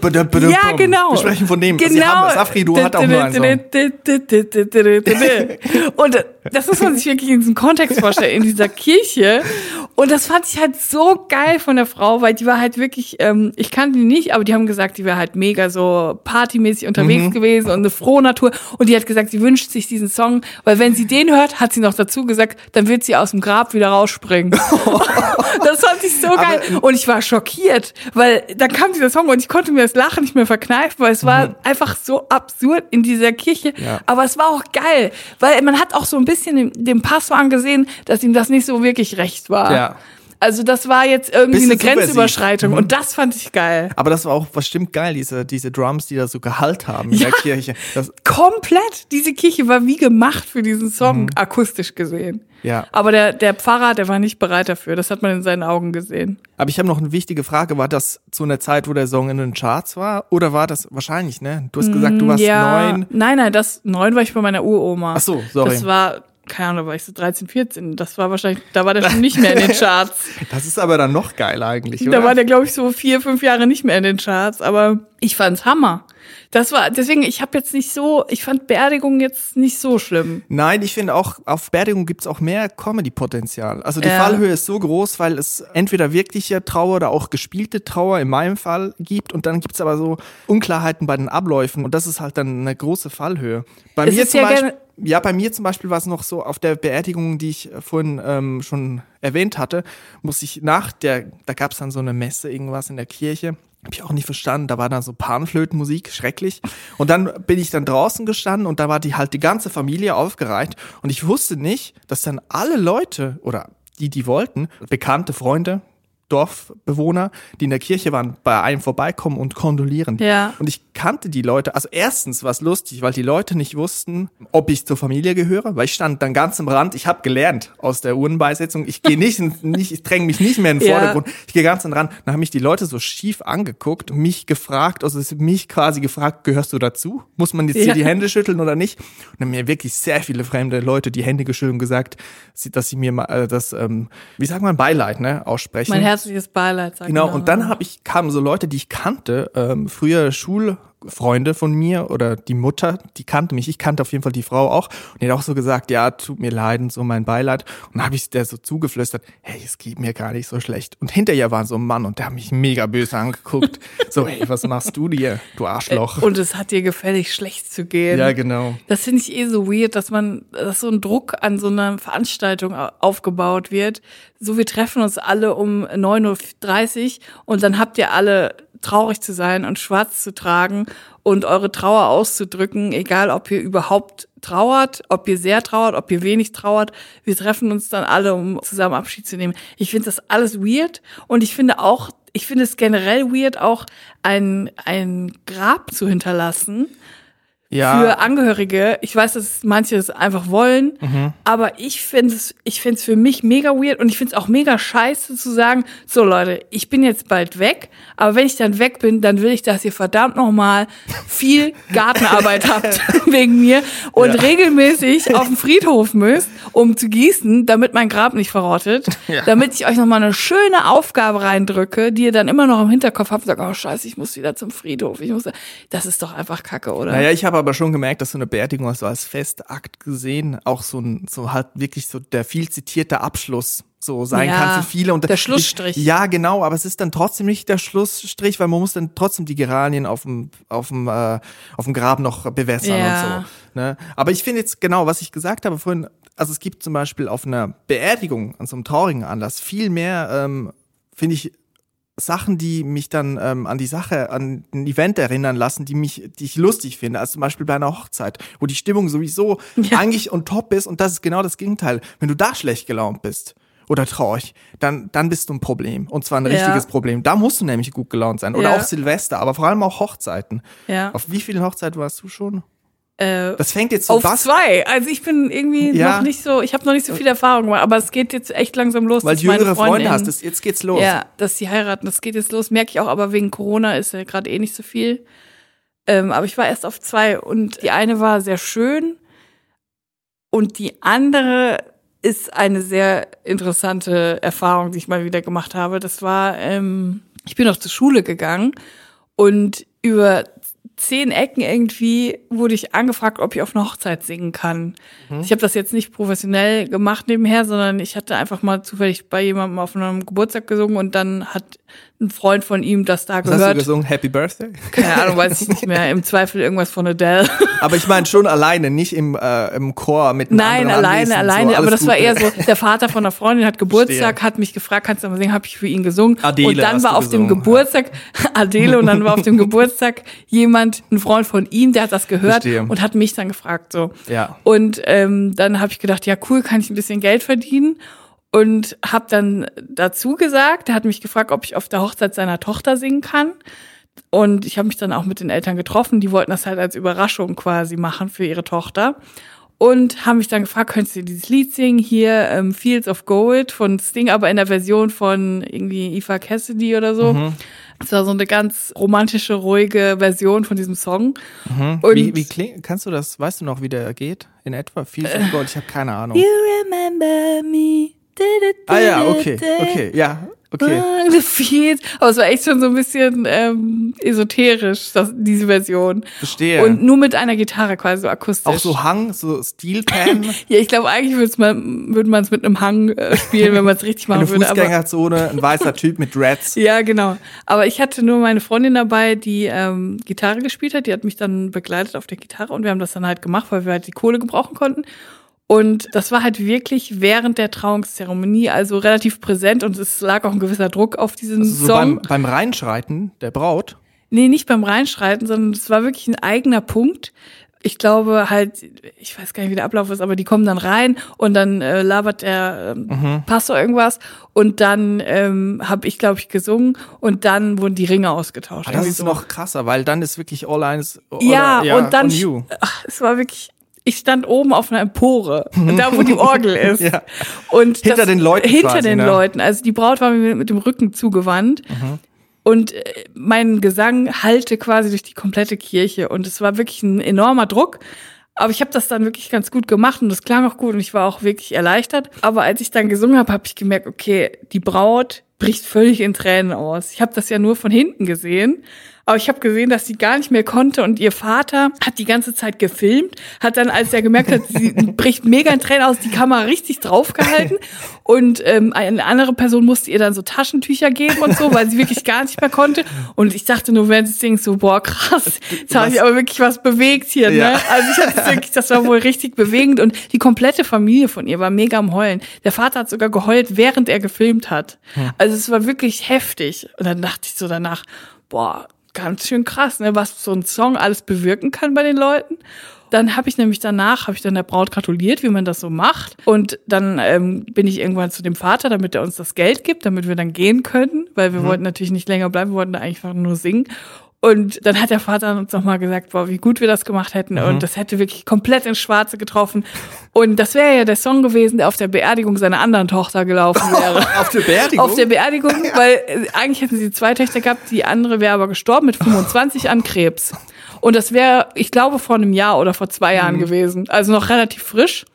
Ja, genau. Wir sprechen von dem. Genau. Sie haben, Safri, du hat auch nur einen Song. Und das muss man sich wirklich in diesem Kontext vorstellen, in dieser Kirche. Und das fand ich halt so geil von der Frau, weil die war halt wirklich, ähm, ich kannte die nicht, aber die haben gesagt, die wäre halt mega so partymäßig unterwegs Mhm. gewesen und eine frohe Natur. Und die hat gesagt, sie wünscht sich diesen Song, weil wenn sie den hört, hat sie noch dazu gesagt, dann wird sie aus dem Grab wieder rausspringen. das fand ich so geil. Und ich war schockiert, weil da kam dieser Song und ich konnte mir das Lachen nicht mehr verkneifen, weil es war einfach so absurd in dieser Kirche. Mhm. Ja. Aber es war auch geil, weil man hat auch so ein bisschen dem, dem Pastor angesehen, dass ihm das nicht so wirklich recht war. Ja. Also das war jetzt irgendwie Bisschen eine. Grenzüberschreitung Mhm. und das fand ich geil. Aber das war auch was stimmt geil, diese, diese Drums, die da so Gehalt haben in Ja. der Kirche. Das, Komplett. Diese Kirche war wie gemacht für diesen Song, akustisch gesehen. Ja. Aber der, der Pfarrer, der war nicht bereit dafür. Das hat man in seinen Augen gesehen. aber ich habe noch eine wichtige Frage. War das zu einer Zeit, wo der Song in den Charts war? Oder war das wahrscheinlich, ne? Du hast gesagt, du warst ja. neun. Nein, nein, das neun war ich bei meiner Uroma. Ach so, sorry. Das war, keine Ahnung, da war ich so 13, 14. Das war wahrscheinlich, da war der schon nicht mehr in den Charts. Das ist aber dann noch geiler eigentlich, Da oder? war der, glaube ich, so vier, fünf Jahre nicht mehr in den Charts. Aber ich fand's Hammer. Das war, deswegen, ich habe jetzt nicht so, ich fand Beerdigung jetzt nicht so schlimm. Nein, ich finde auch, auf Beerdigung gibt's auch mehr Comedy-Potenzial. Also die Ja. Fallhöhe ist so groß, weil es entweder wirkliche Trauer oder auch gespielte Trauer in meinem Fall gibt und dann gibt's aber so Unklarheiten bei den Abläufen und das ist halt dann eine große Fallhöhe. Bei Es mir zum ja Beispiel, ja, bei mir zum Beispiel war es noch so, auf der Beerdigung, die ich vorhin ähm, schon erwähnt hatte, muss ich nach der, da gab's dann so eine Messe, irgendwas in der Kirche. Hab ich auch nicht verstanden. Da war dann so Panflötenmusik, schrecklich. Und dann bin ich dann draußen gestanden und da war die halt die ganze Familie aufgereiht. Und ich wusste nicht, dass dann alle Leute oder die, die wollten, bekannte Freunde, Dorfbewohner, die in der Kirche waren, bei einem vorbeikommen und kondolieren. Ja. Und ich kannte die Leute. Also erstens war es lustig, weil die Leute nicht wussten, ob ich zur Familie gehöre, weil ich stand dann ganz am Rand. Ich habe gelernt aus der Urnenbeisetzung. Ich gehe nicht, in- nicht, ich dränge mich nicht mehr in den Ja. Vordergrund. Ich gehe ganz am Rand. Dann haben mich die Leute so schief angeguckt, mich gefragt, also mich quasi gefragt, gehörst du dazu? Muss man jetzt Ja. hier die Hände schütteln oder nicht? Und dann haben mir wirklich sehr viele fremde Leute die Hände geschüttelt und gesagt, dass sie mir mal äh, das, ähm, wie sagt man, Beileid, ne, aussprechen. Beileid, sag Genau, und dann habe ich kamen so Leute, die ich kannte, ähm, früher Schulfreunde von mir oder die Mutter, die kannte mich, ich kannte auf jeden Fall die Frau auch und die hat auch so gesagt, ja, tut mir leid und so mein Beileid und dann habe ich der so zugeflüstert, hey, es geht mir gar nicht so schlecht und hinter ihr war so ein Mann und der hat mich mega böse angeguckt, so, hey, was machst du dir, du Arschloch. Und es hat dir gefällig, schlecht zu gehen. ja, genau. Das finde ich eh so weird, dass man, dass so ein Druck an so einer Veranstaltung au- aufgebaut wird. So, wir treffen uns alle um 9.30 Uhr und dann habt ihr alle traurig zu sein und schwarz zu tragen und eure Trauer auszudrücken, egal ob ihr überhaupt trauert, ob ihr sehr trauert, ob ihr wenig trauert. Wir treffen uns dann alle, um zusammen Abschied zu nehmen. Ich finde das alles weird und ich finde auch, ich finde es generell weird, auch ein, ein Grab zu hinterlassen Ja, für Angehörige. Ich weiß, dass manche es einfach wollen, Mhm. aber ich finde es, ich finde es für mich mega weird und ich finde es auch mega scheiße zu sagen, so Leute, ich bin jetzt bald weg, aber wenn ich dann weg bin, dann will ich, dass ihr verdammt nochmal viel Gartenarbeit habt wegen mir und Ja. regelmäßig auf den Friedhof müsst, um zu gießen, damit mein Grab nicht verrottet, Ja. damit ich euch nochmal eine schöne Aufgabe reindrücke, die ihr dann immer noch im Hinterkopf habt und sagt, oh scheiße, ich muss wieder zum Friedhof. Ich muss, das ist doch einfach Kacke, oder? Naja, ich habe aber schon gemerkt, dass so eine Beerdigung so als Festakt gesehen auch so ein, so halt wirklich so der viel zitierte Abschluss so sein Ja, kann für viele. Und der Schlussstrich. Ich, ja, genau, aber es ist dann trotzdem nicht der Schlussstrich, weil man muss dann trotzdem die Geranien auf dem, auf dem, äh, auf dem Grab noch bewässern Ja. und so. Ne? Aber ich finde jetzt genau, was ich gesagt habe vorhin, also es gibt zum Beispiel auf einer Beerdigung, an so einem traurigen Anlass, viel mehr, ähm, finde ich, Sachen, die mich dann ähm, an die Sache, an ein Event erinnern lassen, die mich, die ich lustig finde, als zum Beispiel bei einer Hochzeit, wo die Stimmung sowieso Ja. eigentlich on top ist und das ist genau das Gegenteil. Wenn du da schlecht gelaunt bist oder traurig, dann, dann bist du ein Problem und zwar ein Ja. richtiges Problem. Da musst du nämlich gut gelaunt sein oder Ja. auch Silvester, aber vor allem auch Hochzeiten. Ja. Auf wie vielen Hochzeiten warst du schon? Äh, Das fängt jetzt so auf was, zwei. Also ich bin irgendwie Ja. noch nicht so, ich habe noch nicht so viel Erfahrung gemacht, aber es geht jetzt echt langsam los. weil du jüngere Freunde hast. Das, jetzt geht's los. Ja, dass die heiraten, das geht jetzt los. Merke ich auch, aber wegen Corona ist ja gerade eh nicht so viel. Ähm, aber ich war erst auf zwei und die eine war sehr schön und die andere ist eine sehr interessante Erfahrung, die ich mal wieder gemacht habe. Das war, ähm, ich bin noch zur Schule gegangen und über zehn Ecken irgendwie wurde ich angefragt, ob ich auf einer Hochzeit singen kann. Mhm. Ich habe das jetzt nicht professionell gemacht nebenher, sondern ich hatte einfach mal zufällig bei jemandem auf einem Geburtstag gesungen und dann hat ein Freund von ihm das da Was gehört. hast du gesungen? Happy Birthday? Keine Ahnung, weiß ich nicht mehr. Im Zweifel irgendwas von Adele. Aber ich meine schon alleine, nicht im, äh, im Chor mit einem Nein, alleine, alleine. so, aber das war gut. eher so, der Vater von einer Freundin hat Geburtstag, Verstehe. hat mich gefragt, kannst du mal singen, habe ich für ihn gesungen. Adele und dann war auf dem gesungen, Geburtstag, Adele, und dann war auf dem Geburtstag jemand, ein Freund von ihm, der hat das gehört Verstehe. und hat mich dann gefragt so. Ja. Und ähm, dann habe ich gedacht, ja cool, kann ich ein bisschen Geld verdienen. Und habe dann dazu gesagt, er hat mich gefragt, ob ich auf der Hochzeit seiner Tochter singen kann. Und ich habe mich dann auch mit den Eltern getroffen. Die wollten das halt als Überraschung quasi machen für ihre Tochter. Und haben mich dann gefragt, könntest du dieses Lied singen? Hier ähm, Fields of Gold von Sting, aber in der Version von irgendwie Eva Cassidy oder so. Mhm. Das war so eine ganz romantische, ruhige Version von diesem Song. Und Mhm. Wie, wie klingt, kannst du das, weißt du noch, wie der geht? In etwa? Viel of Gold, ich habe keine Ahnung. You remember me. Ah ja, okay, okay, ja, okay. The Fields. Aber es war echt schon so ein bisschen ähm, esoterisch, das, diese Version. Verstehe. Und nur mit einer Gitarre quasi so akustisch. Auch so Hang, so Steelpan, Ja, ich glaube, eigentlich würde man würde man es mit einem Hang äh, spielen, wenn man es richtig eine machen würde. Aber, Fußgängerzone, ein weißer Typ mit Dreads. ja, genau. Aber ich hatte nur meine Freundin dabei, die ähm, Gitarre gespielt hat. Die hat mich dann begleitet auf der Gitarre und wir haben das dann halt gemacht, weil wir halt die Kohle gebrauchen konnten. Und das war halt wirklich während der Trauungszeremonie, also relativ präsent und es lag auch ein gewisser Druck auf diesen Also so Song. beim, beim Reinschreiten der Braut. Nee, nicht beim Reinschreiten, sondern es war wirklich ein eigener Punkt. Ich glaube halt, ich weiß gar nicht, wie der Ablauf ist, aber die kommen dann rein und dann äh, labert der ähm, Pastor irgendwas und dann ähm, habe ich, glaube ich, gesungen und dann wurden die Ringe ausgetauscht. Aber das Irgendwie ist so. noch krasser, weil dann ist wirklich All Eyes oder, ja, und dann, on you. ach, es war wirklich, ich stand oben auf einer Empore, da wo die Orgel ist. Ja. Und Hinter den Leuten Hinter quasi, den ne? Leuten. Also die Braut war mir mit dem Rücken zugewandt. Und äh, mein Gesang hallte quasi durch die komplette Kirche. Und es war wirklich ein enormer Druck. Aber ich habe das dann wirklich ganz gut gemacht und das klang auch gut und ich war auch wirklich erleichtert. Aber als ich dann gesungen habe, habe ich gemerkt, okay, die Braut bricht völlig in Tränen aus. Ich habe das ja nur von hinten gesehen. Aber ich habe gesehen, dass sie gar nicht mehr konnte und ihr Vater hat die ganze Zeit gefilmt, hat dann, als er gemerkt hat, sie bricht mega in Tränen aus, die Kamera richtig draufgehalten und ähm, eine andere Person musste ihr dann so Taschentücher geben und so, weil sie wirklich gar nicht mehr konnte. Und ich dachte nur, wenn sie singt, so boah krass, jetzt habe ich aber wirklich was bewegt hier. Ja. Ne? Also ich hatte wirklich, das war wohl richtig bewegend und die komplette Familie von ihr war mega am Heulen. Der Vater hat sogar geheult, während er gefilmt hat. Also es war wirklich heftig. Und dann dachte ich so danach, boah, ganz schön krass, ne, was so ein Song alles bewirken kann bei den Leuten. Dann habe ich nämlich danach, habe ich dann der Braut gratuliert, wie man das so macht. Und dann ähm, bin ich irgendwann zu dem Vater, damit er uns das Geld gibt, damit wir dann gehen können, weil wir wollten natürlich nicht länger bleiben, wir wollten da einfach nur singen. Und dann hat der Vater uns nochmal gesagt, boah, wie gut wir das gemacht hätten. Und das hätte wirklich komplett ins Schwarze getroffen. Und das wäre ja der Song gewesen, der auf der Beerdigung seiner anderen Tochter gelaufen wäre. Auf der Beerdigung? Auf der Beerdigung, weil äh, eigentlich hätten sie zwei Töchter gehabt, die andere wäre aber gestorben mit 25 an Krebs. Und das wäre, ich glaube, vor einem Jahr oder vor zwei Jahren gewesen. Also noch relativ frisch.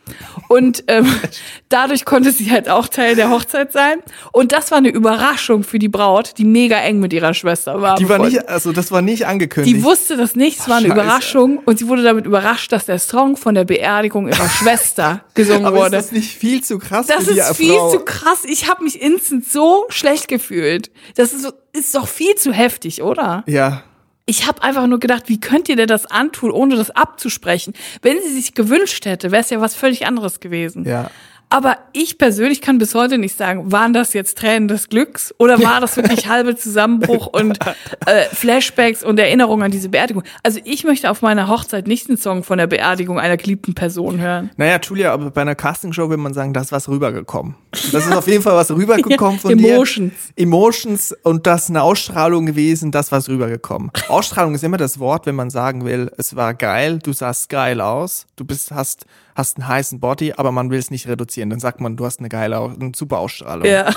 Und ähm, dadurch konnte sie halt auch Teil der Hochzeit sein. Und das war eine Überraschung für die Braut, die mega eng mit ihrer Schwester war. die war nicht, also das war nicht angekündigt. die wusste das nicht, es war eine Scheiße. Überraschung. Und sie wurde damit überrascht, dass der Song von der Beerdigung ihrer Schwester gesungen aber ist wurde. das nicht viel zu krass Das für die ist viel Frau? zu krass. Ich habe mich instant so schlecht gefühlt. Das ist, ist doch viel zu heftig, oder? Ja. Ich habe einfach nur gedacht, wie könnt ihr denn das antun, ohne das abzusprechen? Wenn sie sich gewünscht hätte, wäre es ja was völlig anderes gewesen. Ja. Aber ich persönlich kann bis heute nicht sagen, waren das jetzt Tränen des Glücks oder war das wirklich halbe Zusammenbruch und äh, Flashbacks und Erinnerungen an diese Beerdigung? Also ich möchte auf meiner Hochzeit nicht einen Song von der Beerdigung einer geliebten Person hören. Naja, Julia, aber bei einer Castingshow will man sagen, da ist was rübergekommen. Das ist auf jeden Fall was rübergekommen von Emotions. dir. Emotions. Und das ist eine Ausstrahlung gewesen, das was rübergekommen. Ausstrahlung ist immer das Wort, wenn man sagen will, es war geil, du sahst geil aus, du bist, hast, hast einen heißen Body, aber man will es nicht reduzieren. Dann sagt man, du hast eine geile, eine super Ausstrahlung. Ja.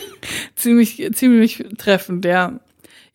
ziemlich, ziemlich treffend, ja.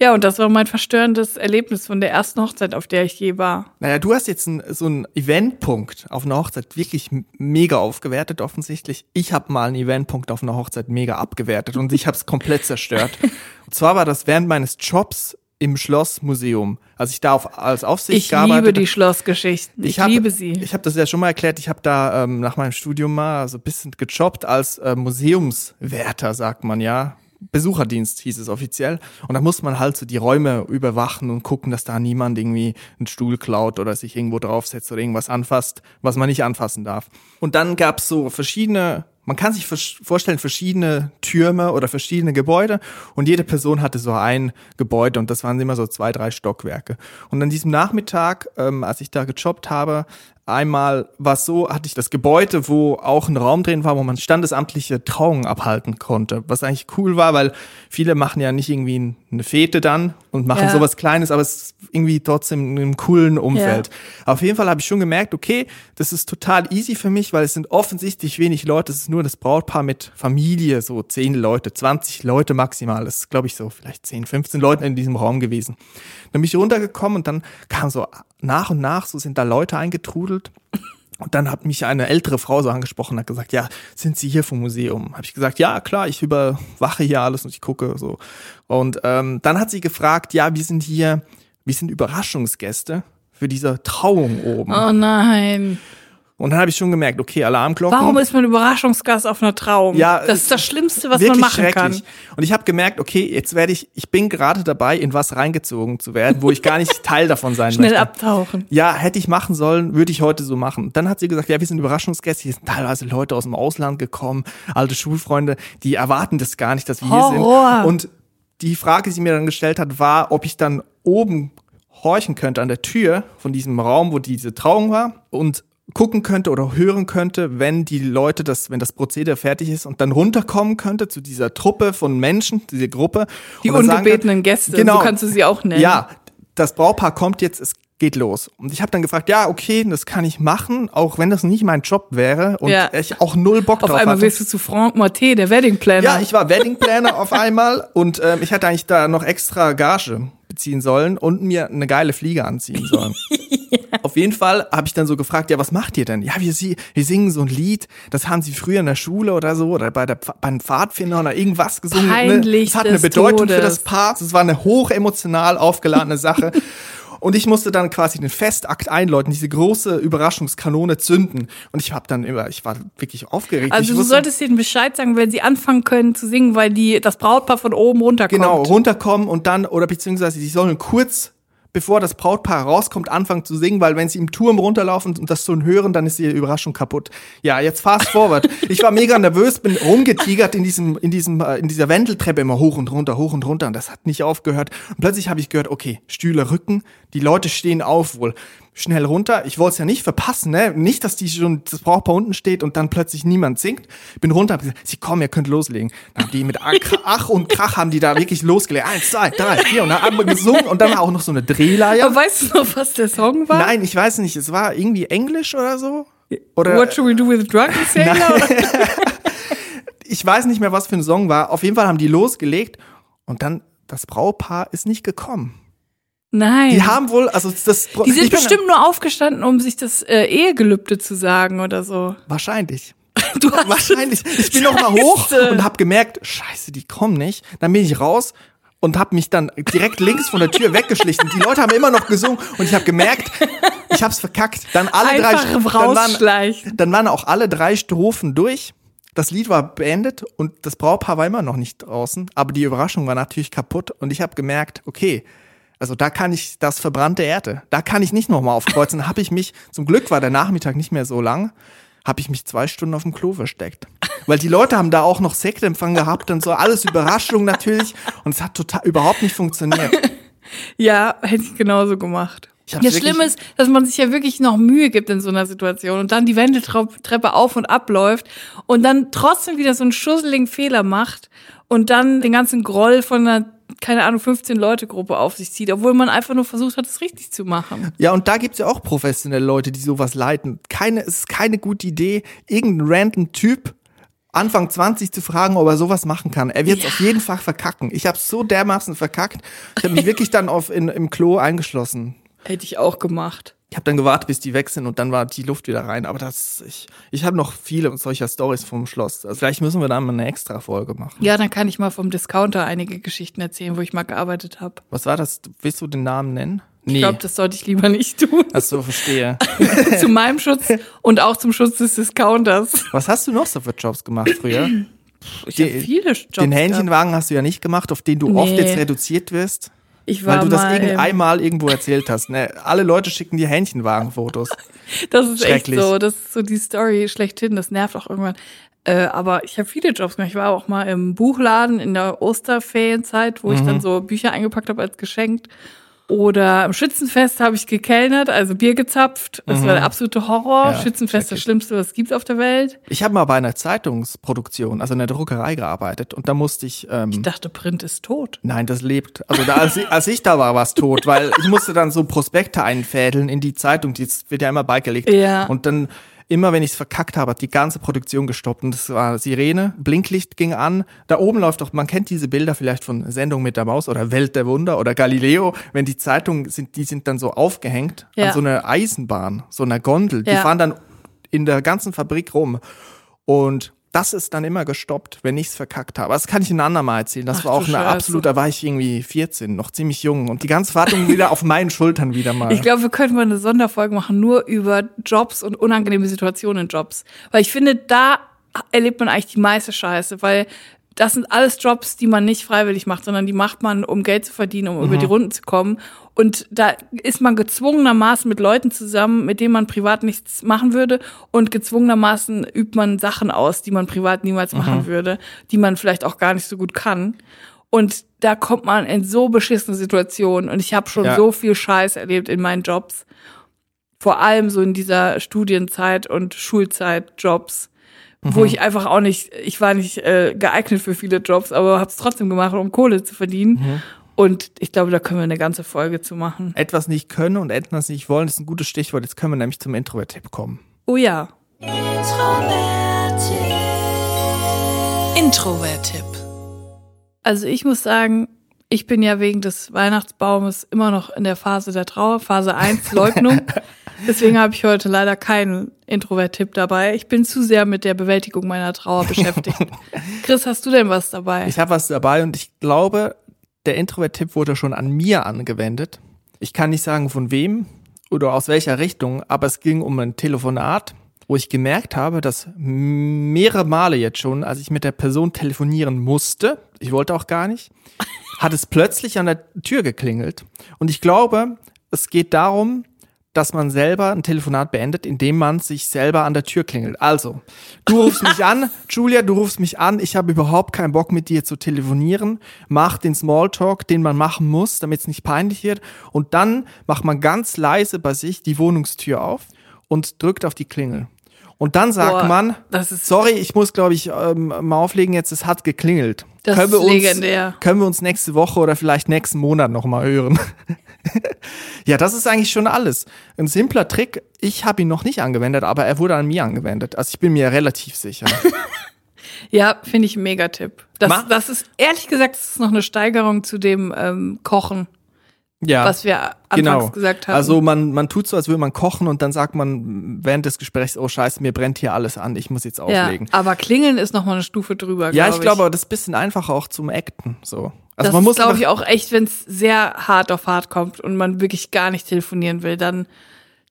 Ja, und das war mein verstörendes Erlebnis von der ersten Hochzeit, auf der ich je war. Naja, du hast jetzt ein, so einen Eventpunkt auf einer Hochzeit wirklich mega aufgewertet, offensichtlich. Ich habe mal einen Eventpunkt auf einer Hochzeit mega abgewertet und ich habe es komplett zerstört. Und zwar war das während meines Jobs im Schlossmuseum. Als ich da auf, als Aufsicht Ich gearbeitet liebe die Schlossgeschichten. Ich, hab, liebe sie. Ich habe das ja schon mal erklärt. Ich habe da ähm, nach meinem Studium mal so ein bisschen gejobbt als äh, Museumswärter, sagt man ja. Besucherdienst hieß es offiziell. Und da muss man halt so die Räume überwachen und gucken, dass da niemand irgendwie einen Stuhl klaut oder sich irgendwo draufsetzt oder irgendwas anfasst, was man nicht anfassen darf. Und dann gab's so verschiedene man kann sich vorstellen, verschiedene Türme oder verschiedene Gebäude und jede Person hatte so ein Gebäude und das waren immer so zwei, drei Stockwerke. Und an diesem Nachmittag, ähm, als ich da gejobbt habe, Einmal war es so, hatte ich das Gebäude, wo auch ein Raum drin war, wo man standesamtliche Trauungen abhalten konnte. Was eigentlich cool war, weil viele machen ja nicht irgendwie eine Fete dann und machen ja. sowas Kleines, aber es ist irgendwie trotzdem in einem coolen Umfeld. Ja. Auf jeden Fall habe ich schon gemerkt, okay, das ist total easy für mich, weil es sind offensichtlich wenig Leute. Es ist nur das Brautpaar mit Familie, so zehn Leute, 20 Leute maximal. Das ist, glaube ich, so vielleicht 10, 15 Leute in diesem Raum gewesen. Dann bin ich runtergekommen und dann kam so nach und nach, so sind da Leute eingetrudelt. Und dann hat mich eine ältere Frau so angesprochen und hat gesagt, ja, sind Sie hier vom Museum? Habe ich gesagt, ja, klar, ich überwache hier alles und ich gucke so. Und ähm, dann hat sie gefragt, ja, wir sind hier, wir sind Überraschungsgäste für diese Trauung oben. Oh nein. Und dann habe ich schon gemerkt, okay, Alarmglocken. Warum ist man Überraschungsgast auf einer Trauung? Ja, das ist das Schlimmste, was man machen kann. Und ich habe gemerkt, okay, jetzt werde ich, ich bin gerade dabei, in was reingezogen zu werden, wo ich gar nicht Teil davon sein Schnell möchte. abtauchen. Ja, hätte ich machen sollen, würde ich heute so machen. Dann hat sie gesagt, ja, wir sind Überraschungsgäste, hier sind teilweise Leute aus dem Ausland gekommen, alte Schulfreunde, die erwarten das gar nicht, dass wir hier Horror. sind. Und die Frage, die sie mir dann gestellt hat, war, ob ich dann oben horchen könnte an der Tür von diesem Raum, wo diese Trauung war und gucken könnte oder hören könnte, wenn die Leute das, wenn das Prozedere fertig ist und dann runterkommen könnte zu dieser Truppe von Menschen, diese Gruppe. Die ungebetenen Gäste, genau, so kannst du sie auch nennen. Ja, das Braupaar kommt jetzt, es geht los. Und ich habe dann gefragt, ja, okay, das kann ich machen, auch wenn das nicht mein Job wäre und ja. ich auch null Bock auf drauf Auf einmal hatte. wirst du zu Franck Marté, der Wedding Planner. Ja, ich war Wedding Planner auf einmal und ähm, ich hatte eigentlich da noch extra Gage beziehen sollen und mir eine geile Fliege anziehen sollen. Auf jeden Fall habe ich dann so gefragt, ja, was macht ihr denn? Ja, wir, wir singen so ein Lied, das haben sie früher in der Schule oder so oder bei der beim Pfadfinder oder irgendwas gesungen. Peinlich ne? Das hat eine Bedeutung Todes. für das Paar. Das war eine hochemotional aufgeladene Sache. Und ich musste dann quasi den Festakt einläuten, diese große Überraschungskanone zünden. Und ich habe dann immer, ich war wirklich aufgeregt. Also du solltest ihnen Bescheid sagen, wenn sie anfangen können zu singen, weil die das Brautpaar von oben runterkommt. Genau, runterkommen und dann, oder beziehungsweise sie sollen kurz bevor das Brautpaar rauskommt, anfangen zu singen, weil wenn sie im Turm runterlaufen und das so hören, dann ist die Überraschung kaputt. Ja, jetzt fast forward. ich war mega nervös, bin rumgetigert in diesem, in diesem, äh, in dieser Wendeltreppe immer hoch und runter, hoch und runter und das hat nicht aufgehört. Und plötzlich habe ich gehört, okay, Stühle rücken, die Leute stehen auf wohl schnell runter. Ich wollte es ja nicht verpassen, ne? Nicht, dass die schon das Brautpaar unten steht und dann plötzlich niemand singt. Bin runter, hab gesagt, sie kommen, ihr könnt loslegen. Dann haben die mit Ach und Krach haben die da wirklich losgelegt. Eins, zwei, drei, vier und dann haben wir gesungen und dann auch noch so eine Drehleier. Aber weißt du noch, was der Song war? Nein, ich weiß nicht. Es war irgendwie Englisch oder so. Oder, What should we do with drunken sailor? ich weiß nicht mehr, was für ein Song war. Auf jeden Fall haben die losgelegt und dann das Braupaar ist nicht gekommen. Nein. Die haben wohl, also das. Die sind bestimmt nur aufgestanden, um sich das äh, Ehegelübde zu sagen oder so. Wahrscheinlich. Du hast Wahrscheinlich. Ich bin noch mal hoch und habe gemerkt, scheiße, die kommen nicht. Dann bin ich raus und habe mich dann direkt links von der Tür weggeschlichen. Die Leute haben immer noch gesungen und ich habe gemerkt, ich habe es verkackt. Dann alle Einfach drei, dann waren, dann waren auch alle drei Strophen durch. Das Lied war beendet und das Braupaar war immer noch nicht draußen, aber die Überraschung war natürlich kaputt und ich habe gemerkt, okay, also da kann ich das verbrannte Erde, da kann ich nicht nochmal aufkreuzen. habe ich mich, zum Glück war der Nachmittag nicht mehr so lang, habe ich mich zwei Stunden auf dem Klo versteckt. Weil die Leute haben da auch noch Sektempfang gehabt und so, alles Überraschung natürlich. Und es hat total überhaupt nicht funktioniert. Ja, hätte ich genauso gemacht. Das Schlimme ist, dass man sich ja wirklich noch Mühe gibt in so einer Situation und dann die Wendeltreppe auf und ab läuft und dann trotzdem wieder so einen schusseligen Fehler macht und dann den ganzen Groll von einer keine Ahnung, 15 Leute Gruppe auf sich zieht, obwohl man einfach nur versucht hat, es richtig zu machen. Ja, und da gibt's ja auch professionelle Leute, die sowas leiten. Keine, es ist keine gute Idee, irgendein random Typ Anfang 20 zu fragen, ob er sowas machen kann. Er wird es auf jeden Fall verkacken. Ich habe so dermaßen verkackt. Ich habe mich wirklich dann auf in, im Klo eingeschlossen. Hätte ich auch gemacht. Ich habe dann gewartet, bis die weg sind und dann war die Luft wieder rein. Aber das, ich, ich habe noch viele solcher Stories vom Schloss. Also vielleicht müssen wir da mal eine extra Folge machen. Ja, dann kann ich mal vom Discounter einige Geschichten erzählen, wo ich mal gearbeitet habe. Was war das? Willst du den Namen nennen? Ich glaube, das sollte ich lieber nicht tun. Ach so, verstehe. zu meinem Schutz und auch zum Schutz des Discounters. Was hast du noch so für Jobs gemacht früher? Ich habe viele Jobs Den gehabt. Hähnchenwagen hast du ja nicht gemacht, auf den du Nee. oft jetzt reduziert wirst. Ich war Weil du das mal, irgend ähm, einmal irgendwo erzählt hast. Ne? Alle Leute schicken dir Hähnchenwagenfotos. Das ist echt Schrecklich. so. Das ist so die Story schlechthin. Das nervt auch irgendwann. Äh, aber ich habe viele Jobs gemacht. Ich war auch mal im Buchladen in der Osterferienzeit, wo ich Mhm. dann so Bücher eingepackt habe als Geschenk. Oder am Schützenfest habe ich gekellnert, also Bier gezapft. Das war der absolute Horror. Mhm. Ja, Schützenfest das. Schlimmste, was es gibt auf der Welt. Ich habe mal bei einer Zeitungsproduktion, also in der Druckerei gearbeitet und da musste ich, ähm, Ich dachte, Print ist tot. nein, das lebt. Also da, als, ich, als ich da war, war es tot, weil ich musste dann so Prospekte einfädeln in die Zeitung, die wird ja immer beigelegt. Ja. Und dann immer, wenn ich es verkackt habe, hat die ganze Produktion gestoppt und es war Sirene, Blinklicht ging an. Da oben läuft doch, man kennt diese Bilder vielleicht von Sendung mit der Maus oder Welt der Wunder oder Galileo, wenn die Zeitungen sind, die sind dann so aufgehängt Ja. an so einer Eisenbahn, so einer Gondel. Die Ja. fahren dann in der ganzen Fabrik rum. Und das ist dann immer gestoppt, wenn ich es verkackt habe. Das kann ich ein andermal erzählen. Das Ach war auch eine Scheiße. absolut, da war ich irgendwie 14, noch ziemlich jung. Und die ganze Wartung wieder auf meinen Schultern wieder mal. Ich glaube, wir könnten mal eine Sonderfolge machen, nur über Jobs und unangenehme Situationen in Jobs. Weil ich finde, da erlebt man eigentlich die meiste Scheiße, weil das sind alles Jobs, die man nicht freiwillig macht, sondern die macht man, um Geld zu verdienen, um über die Runden zu kommen. Und da ist man gezwungenermaßen mit Leuten zusammen, mit denen man privat nichts machen würde. Und gezwungenermaßen übt man Sachen aus, die man privat niemals machen würde, die man vielleicht auch gar nicht so gut kann. Und da kommt man in so beschissene Situationen. Und ich habe schon Ja. so viel Scheiß erlebt in meinen Jobs. Vor allem so in dieser Studienzeit und Schulzeit Jobs, wo ich einfach auch nicht, ich war nicht äh, geeignet für viele Jobs, aber habe es trotzdem gemacht, um Kohle zu verdienen. Und ich glaube, da können wir eine ganze Folge zu machen. etwas nicht können und etwas nicht wollen, ist ein gutes Stichwort. Jetzt können wir nämlich zum Introvert-Tipp kommen. Oh ja. Introvert-Tipp. Also ich muss sagen, ich bin ja wegen des Weihnachtsbaumes immer noch in der Phase der Trauer, Phase 1, Leugnung. Deswegen habe ich heute leider keinen Introvert-Tipp dabei. Ich bin zu sehr mit der Bewältigung meiner Trauer beschäftigt. Chris, hast du denn was dabei? Ich habe was dabei und ich glaube, der Introvert-Tipp wurde schon an mir angewendet. Ich kann nicht sagen, von wem oder aus welcher Richtung, aber es ging um ein Telefonat, wo ich gemerkt habe, dass mehrere Male jetzt schon, als ich mit der Person telefonieren musste, ich wollte auch gar nicht, hat es plötzlich an der Tür geklingelt. Und ich glaube, es geht darum, dass man selber ein Telefonat beendet, indem man sich selber an der Tür klingelt. Also, du rufst mich an, Julia, du rufst mich an, ich habe überhaupt keinen Bock mit dir zu telefonieren. Mach den Smalltalk, den man machen muss, damit es nicht peinlich wird. Und dann macht man ganz leise bei sich die Wohnungstür auf und drückt auf die Klingel. Und dann sagt Boah, man, sorry, ich muss, glaube ich, ähm, mal auflegen, jetzt, es hat geklingelt. Das können wir ist uns, legendär. Können wir uns nächste Woche oder vielleicht nächsten Monat nochmal hören? ja, das ist eigentlich schon alles. Ein simpler Trick. Ich habe ihn noch nicht angewendet, aber er wurde an mir angewendet. Also ich bin mir relativ sicher. Ja, finde ich ein Megatipp. Das, Mach- das ist, ehrlich gesagt, das ist noch eine Steigerung zu dem ähm, Kochen, Ja. was wir anfangs Genau. gesagt haben. Also man, man tut so, als würde man kochen und dann sagt man während des Gesprächs, oh scheiße, mir brennt hier alles an, ich muss jetzt ja, auflegen. aber klingeln ist noch mal eine Stufe drüber. Ja, glaub ich glaube, das ist ein bisschen einfacher auch zum Acten. So. Also das man muss glaube ich, auch echt, wenn es sehr hart auf hart kommt und man wirklich gar nicht telefonieren will, dann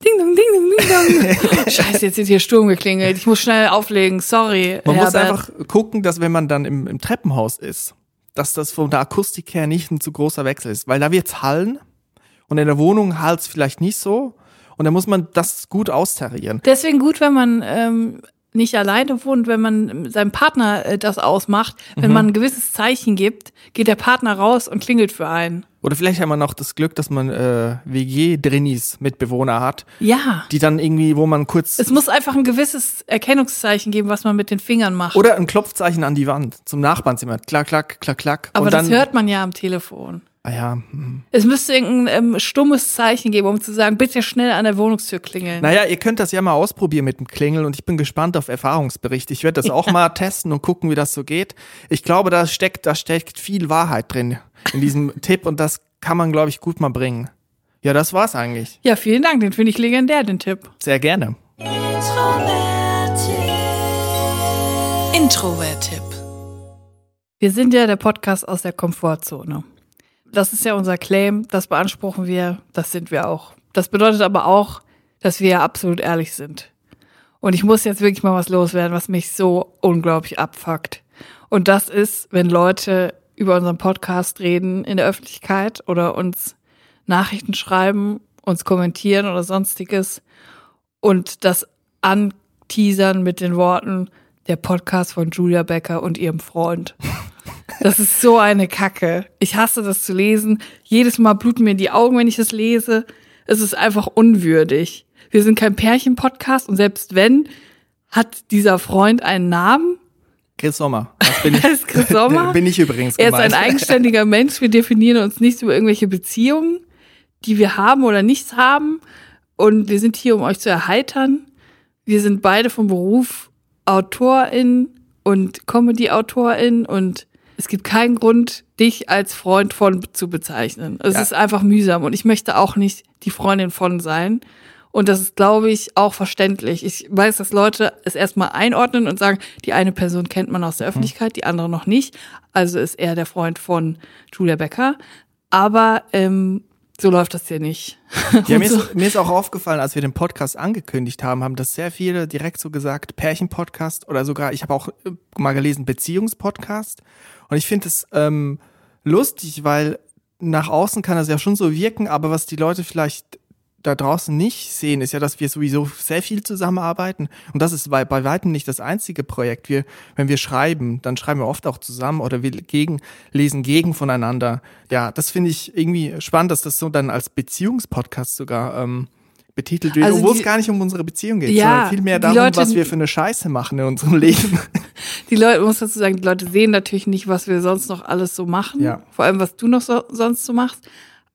Ding dong, ding dong, ding dong. Scheiße, jetzt ist hier Sturm geklingelt. Ich muss schnell auflegen. Sorry. Man muss Herbert. einfach gucken, dass wenn man dann im, im Treppenhaus ist, dass das von der Akustik her nicht ein zu großer Wechsel ist. Weil da wird's hallen und in der Wohnung hallt's vielleicht nicht so. Und da muss man das gut austarieren. Deswegen gut, wenn man ähm, nicht alleine wohnt, wenn man seinem Partner äh, das ausmacht. Mhm. Wenn man ein gewisses Zeichen gibt, geht der Partner raus und klingelt für einen. Oder vielleicht haben wir noch das Glück, dass man äh, WG-Drinis Mitbewohner hat, Ja. die dann irgendwie, wo man kurz Es muss einfach ein gewisses Erkennungszeichen geben, was man mit den Fingern macht. oder ein Klopfzeichen an die Wand zum Nachbarnzimmer. Klack, klack, klack, klack. Aber das hört man ja am Telefon. Ah ja. hm. Es müsste irgendein ähm, stummes Zeichen geben, um zu sagen, bitte schnell an der Wohnungstür klingeln. Naja, ihr könnt das ja mal ausprobieren mit dem Klingeln und ich bin gespannt auf Erfahrungsbericht. Ich werde das auch mal testen und gucken, wie das so geht. Ich glaube, da steckt, da steckt viel Wahrheit drin in diesem Tipp und das kann man, glaube ich, gut mal bringen. Ja, das war's eigentlich. Ja, vielen Dank, den finde ich legendär, den Tipp. Sehr gerne. Introvert-Tipp. Wir sind ja der Podcast aus der Komfortzone. Das ist ja unser Claim, das beanspruchen wir, das sind wir auch. Das bedeutet aber auch, dass wir absolut ehrlich sind. Und ich muss jetzt wirklich mal was loswerden, was mich so unglaublich abfuckt. Und das ist, wenn Leute über unseren Podcast reden in der Öffentlichkeit oder uns Nachrichten schreiben, uns kommentieren oder sonstiges und das anteasern mit den Worten der Podcast von Julia Becker und ihrem Freund. Das ist so eine Kacke. Ich hasse das zu lesen. Jedes Mal bluten mir die Augen, wenn ich es lese. Es ist einfach unwürdig. Wir sind kein Pärchen-Podcast und selbst wenn, hat dieser Freund einen Namen. Chris Sommer. Das bin ich, Er ist Chris Sommer. bin ich übrigens Er ist ein gemeint. eigenständiger Mensch. Wir definieren uns nicht über irgendwelche Beziehungen, die wir haben oder nichts haben. Und wir sind hier, um euch zu erheitern. Wir sind beide vom Beruf Autorin und Comedy-Autorin und es gibt keinen Grund, dich als Freund von zu bezeichnen. Es Ja. ist einfach mühsam und ich möchte auch nicht die Freundin von sein. Und das ist, glaube ich, auch verständlich. Ich weiß, dass Leute es erstmal einordnen und sagen, die eine Person kennt man aus der Öffentlichkeit, die andere noch nicht. Also ist er der Freund von Julia Becker. Aber ähm, so läuft das hier nicht. Ja, mir, so, ist, mir ist auch aufgefallen, als wir den Podcast angekündigt haben, haben das sehr viele direkt so gesagt, Pärchen-Podcast oder sogar, ich habe auch mal gelesen, Beziehungspodcast. Und ich finde es ähm, lustig, weil nach außen kann das ja schon so wirken, aber was die Leute vielleicht da draußen nicht sehen, ist ja, dass wir sowieso sehr viel zusammenarbeiten. Und das ist bei, bei weitem nicht das einzige Projekt. Wir, wenn wir schreiben, dann schreiben wir oft auch zusammen oder wir gegen, lesen gegen voneinander. Ja, das finde ich irgendwie spannend, dass das so dann als Beziehungspodcast sogar ähm, betitelt wird, Also obwohl die- es gar nicht um unsere Beziehung geht, Ja, sondern vielmehr darum, Leute- was wir für eine Scheiße machen in unserem Leben. die Leute, muss dazu sagen, die Leute sehen natürlich nicht, was wir sonst noch alles so machen. Ja. Vor allem, was du noch so, sonst so machst.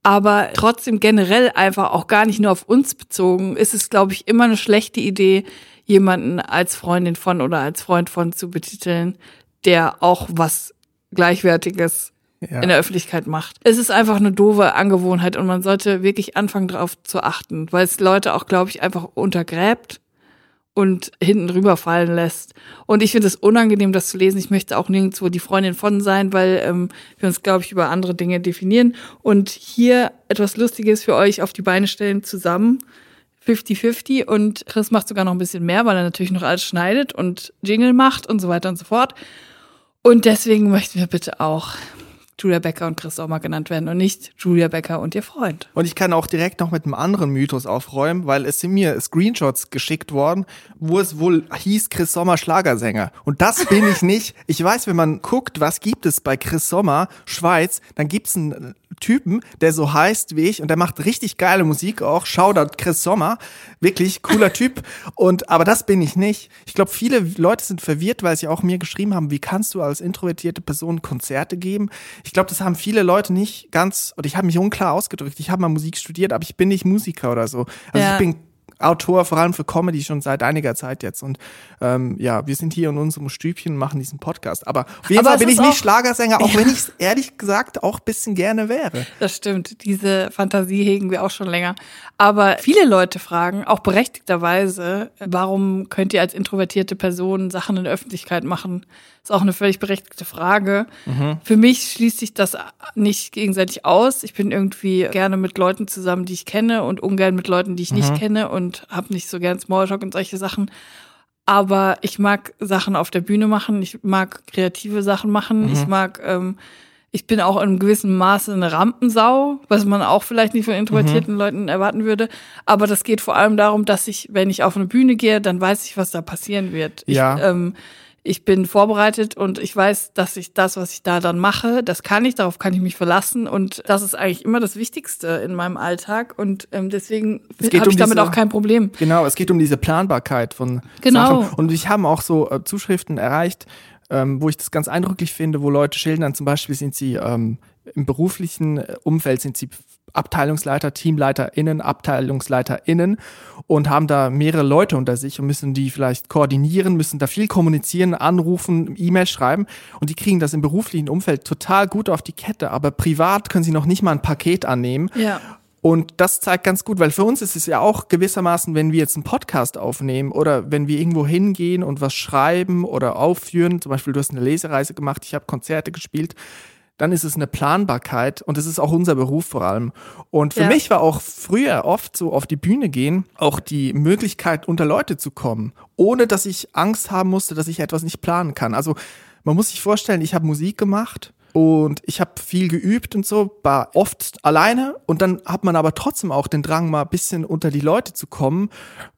Aber trotzdem generell einfach auch gar nicht nur auf uns bezogen, ist es, glaube ich, immer eine schlechte Idee, jemanden als Freundin von oder als Freund von zu betiteln, der auch was Gleichwertiges Ja. in der Öffentlichkeit macht. Es ist einfach eine doofe Angewohnheit und man sollte wirklich anfangen darauf zu achten, weil es Leute auch, glaube ich, einfach untergräbt und hinten drüber fallen lässt. Und ich finde es unangenehm, das zu lesen. Ich möchte auch nirgendwo die Freundin von sein, weil ähm, wir uns, glaube ich, über andere Dinge definieren. Und hier etwas Lustiges für euch auf die Beine stellen zusammen. 50-50 und Chris macht sogar noch ein bisschen mehr, weil er natürlich noch alles schneidet und Jingle macht und so weiter und so fort. Und deswegen möchten wir bitte auch Julia Becker und Chris Sommer genannt werden und nicht Julia Becker und ihr Freund. Und ich kann auch direkt noch mit einem anderen Mythos aufräumen, weil es sind mir Screenshots geschickt worden, wo es wohl hieß Chris Sommer Schlagersänger. Und das bin ich nicht. Ich weiß, wenn man guckt, was gibt es bei Chris Sommer Schweiz, dann gibt's einen Typen, der so heißt wie ich und der macht richtig geile Musik auch. Shoutout Chris Sommer. Wirklich cooler Typ. Und, aber das bin ich nicht. Ich glaube, viele Leute sind verwirrt, weil sie auch mir geschrieben haben, wie kannst du als introvertierte Person Konzerte geben? Ich glaube, das haben viele Leute nicht ganz, oder ich habe mich unklar ausgedrückt. Ich habe mal Musik studiert, aber ich bin nicht Musiker oder so. Also Ja. ich bin Autor, vor allem für Comedy schon seit einiger Zeit jetzt. Und ähm, ja, wir sind hier in unserem Stübchen und machen diesen Podcast. Aber auf jeden Fall bin ich nicht Schlagersänger, auch wenn ich es ehrlich gesagt auch ein bisschen gerne wäre. Das stimmt. Diese Fantasie hegen wir auch schon länger. Aber viele Leute fragen, auch berechtigterweise, warum könnt ihr als introvertierte Person Sachen in der Öffentlichkeit machen? Ist auch eine völlig berechtigte Frage. Für mich schließt sich das nicht gegenseitig aus. Ich bin irgendwie gerne mit Leuten zusammen, die ich kenne und ungern mit Leuten, die ich nicht kenne und habe nicht so gern Smalltalk und solche Sachen. Aber ich mag Sachen auf der Bühne machen, ich mag kreative Sachen machen, ich mag, ähm, ich bin auch in einem gewissen Maße eine Rampensau, was man auch vielleicht nicht von introvertierten Leuten erwarten würde. Aber das geht vor allem darum, dass ich, wenn ich auf eine Bühne gehe, dann weiß ich, was da passieren wird. Ja. Ich, ähm, ich bin vorbereitet und ich weiß, dass ich das, was ich da dann mache, das kann ich, darauf kann ich mich verlassen und das ist eigentlich immer das Wichtigste in meinem Alltag und ähm, deswegen habe um ich damit diese- auch kein Problem. Genau, es geht um diese Planbarkeit von Genau. Sachen. Und ich haben auch so äh, Zuschriften erreicht, ähm, wo ich das ganz eindrücklich finde, wo Leute schildern, zum Beispiel sind sie ähm, im beruflichen Umfeld sind sie Abteilungsleiter, TeamleiterInnen, AbteilungsleiterInnen und haben da mehrere Leute unter sich und müssen die vielleicht koordinieren, müssen da viel kommunizieren, anrufen, E-Mail schreiben und die kriegen das im beruflichen Umfeld total gut auf die Kette, aber privat können sie noch nicht mal ein Paket annehmen. Ja. Und das zeigt ganz gut, weil für uns ist es ja auch gewissermaßen, wenn wir jetzt einen Podcast aufnehmen oder wenn wir irgendwo hingehen und was schreiben oder aufführen, zum Beispiel du hast eine Lesereise gemacht, ich habe Konzerte gespielt, dann ist es eine Planbarkeit und es ist auch unser Beruf vor allem. Und für Ja. mich war auch früher oft so auf die Bühne gehen, auch die Möglichkeit, unter Leute zu kommen, ohne dass ich Angst haben musste, dass ich etwas nicht planen kann. Also man muss sich vorstellen, ich habe Musik gemacht und ich habe viel geübt und so, war oft alleine und dann hat man aber trotzdem auch den Drang, mal ein bisschen unter die Leute zu kommen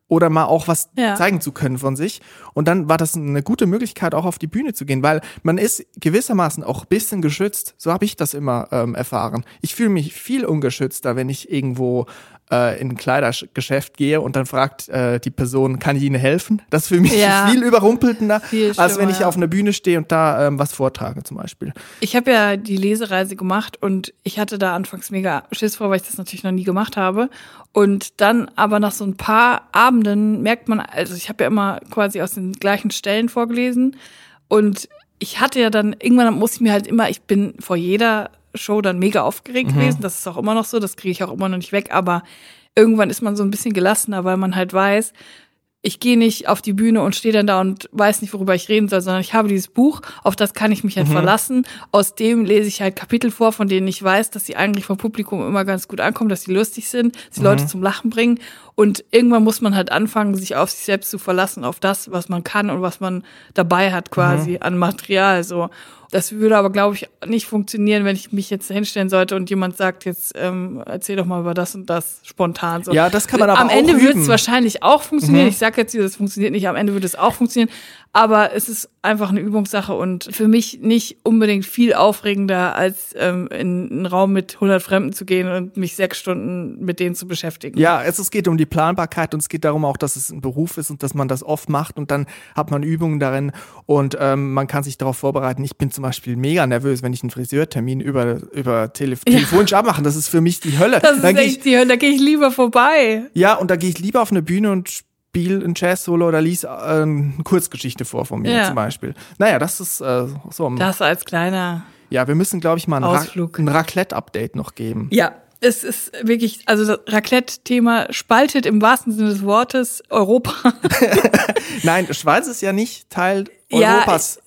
oder mal auch was Ja. zeigen zu können von sich. Und dann war das eine gute Möglichkeit, auch auf die Bühne zu gehen, weil man ist gewissermaßen auch ein bisschen geschützt. So habe ich das immer ähm, erfahren. Ich fühle mich viel ungeschützter, wenn ich irgendwo äh, in ein Kleidergeschäft gehe und dann fragt äh, die Person, kann ich Ihnen helfen? Das ist für mich Ja. viel überrumpelnder, Viel als wenn ich ja. auf einer Bühne stehe und da ähm, was vortrage zum Beispiel. Ich habe ja die Lesereise gemacht und ich hatte da anfangs mega Schiss vor, weil ich das natürlich noch nie gemacht habe. Und dann aber nach so ein paar Abenden merkt man, also ich habe ja immer quasi aus den gleichen Stellen vorgelesen und ich hatte ja dann, irgendwann muss ich mir halt immer, ich bin vor jeder Show dann mega aufgeregt gewesen, das ist auch immer noch so, das kriege ich auch immer noch nicht weg, aber irgendwann ist man so ein bisschen gelassener, weil man halt weiß, ich gehe nicht auf die Bühne und stehe dann da und weiß nicht, worüber ich reden soll, sondern ich habe dieses Buch, auf das kann ich mich halt verlassen. Aus dem lese ich halt Kapitel vor, von denen ich weiß, dass sie eigentlich vom Publikum immer ganz gut ankommen, dass sie lustig sind, dass die Leute zum Lachen bringen. Und irgendwann muss man halt anfangen, sich auf sich selbst zu verlassen, auf das, was man kann und was man dabei hat quasi an Material. So. Das würde aber, glaube ich, nicht funktionieren, wenn ich mich jetzt hinstellen sollte und jemand sagt, jetzt ähm, erzähl doch mal über das und das spontan. So. Ja, das kann man aber Am auch Ende wird es wahrscheinlich auch funktionieren. Ich sage jetzt, hier, das funktioniert nicht. Am Ende wird es auch funktionieren. Aber es ist einfach eine Übungssache und für mich nicht unbedingt viel aufregender, als ähm, in einen Raum mit 100 Fremden zu gehen und mich sechs Stunden mit denen zu beschäftigen. Ja, es, es geht um die Planbarkeit und es geht darum auch, dass es ein Beruf ist und dass man das oft macht und dann hat man Übungen darin und ähm, man kann sich darauf vorbereiten. Ich bin zum Beispiel mega nervös, wenn ich einen Friseurtermin über, über Tele telefonisch abmache. Das ist für mich die Hölle. Das ist Dann ich, echt die Hölle, da gehe ich lieber vorbei. ja, und da gehe ich lieber auf eine Bühne und spiele ein Jazz-Solo oder lies äh, eine Kurzgeschichte vor von mir Ja. zum Beispiel. Naja, das ist äh, so. Das als kleiner. Ja, wir müssen, glaube ich, mal ein, Ra ein Raclette-Update noch geben. Ja. Es ist wirklich, also das Raclette-Thema spaltet im wahrsten Sinne des Wortes Europa. Nein, Schweiz ist ja nicht Teil Ja, Europas.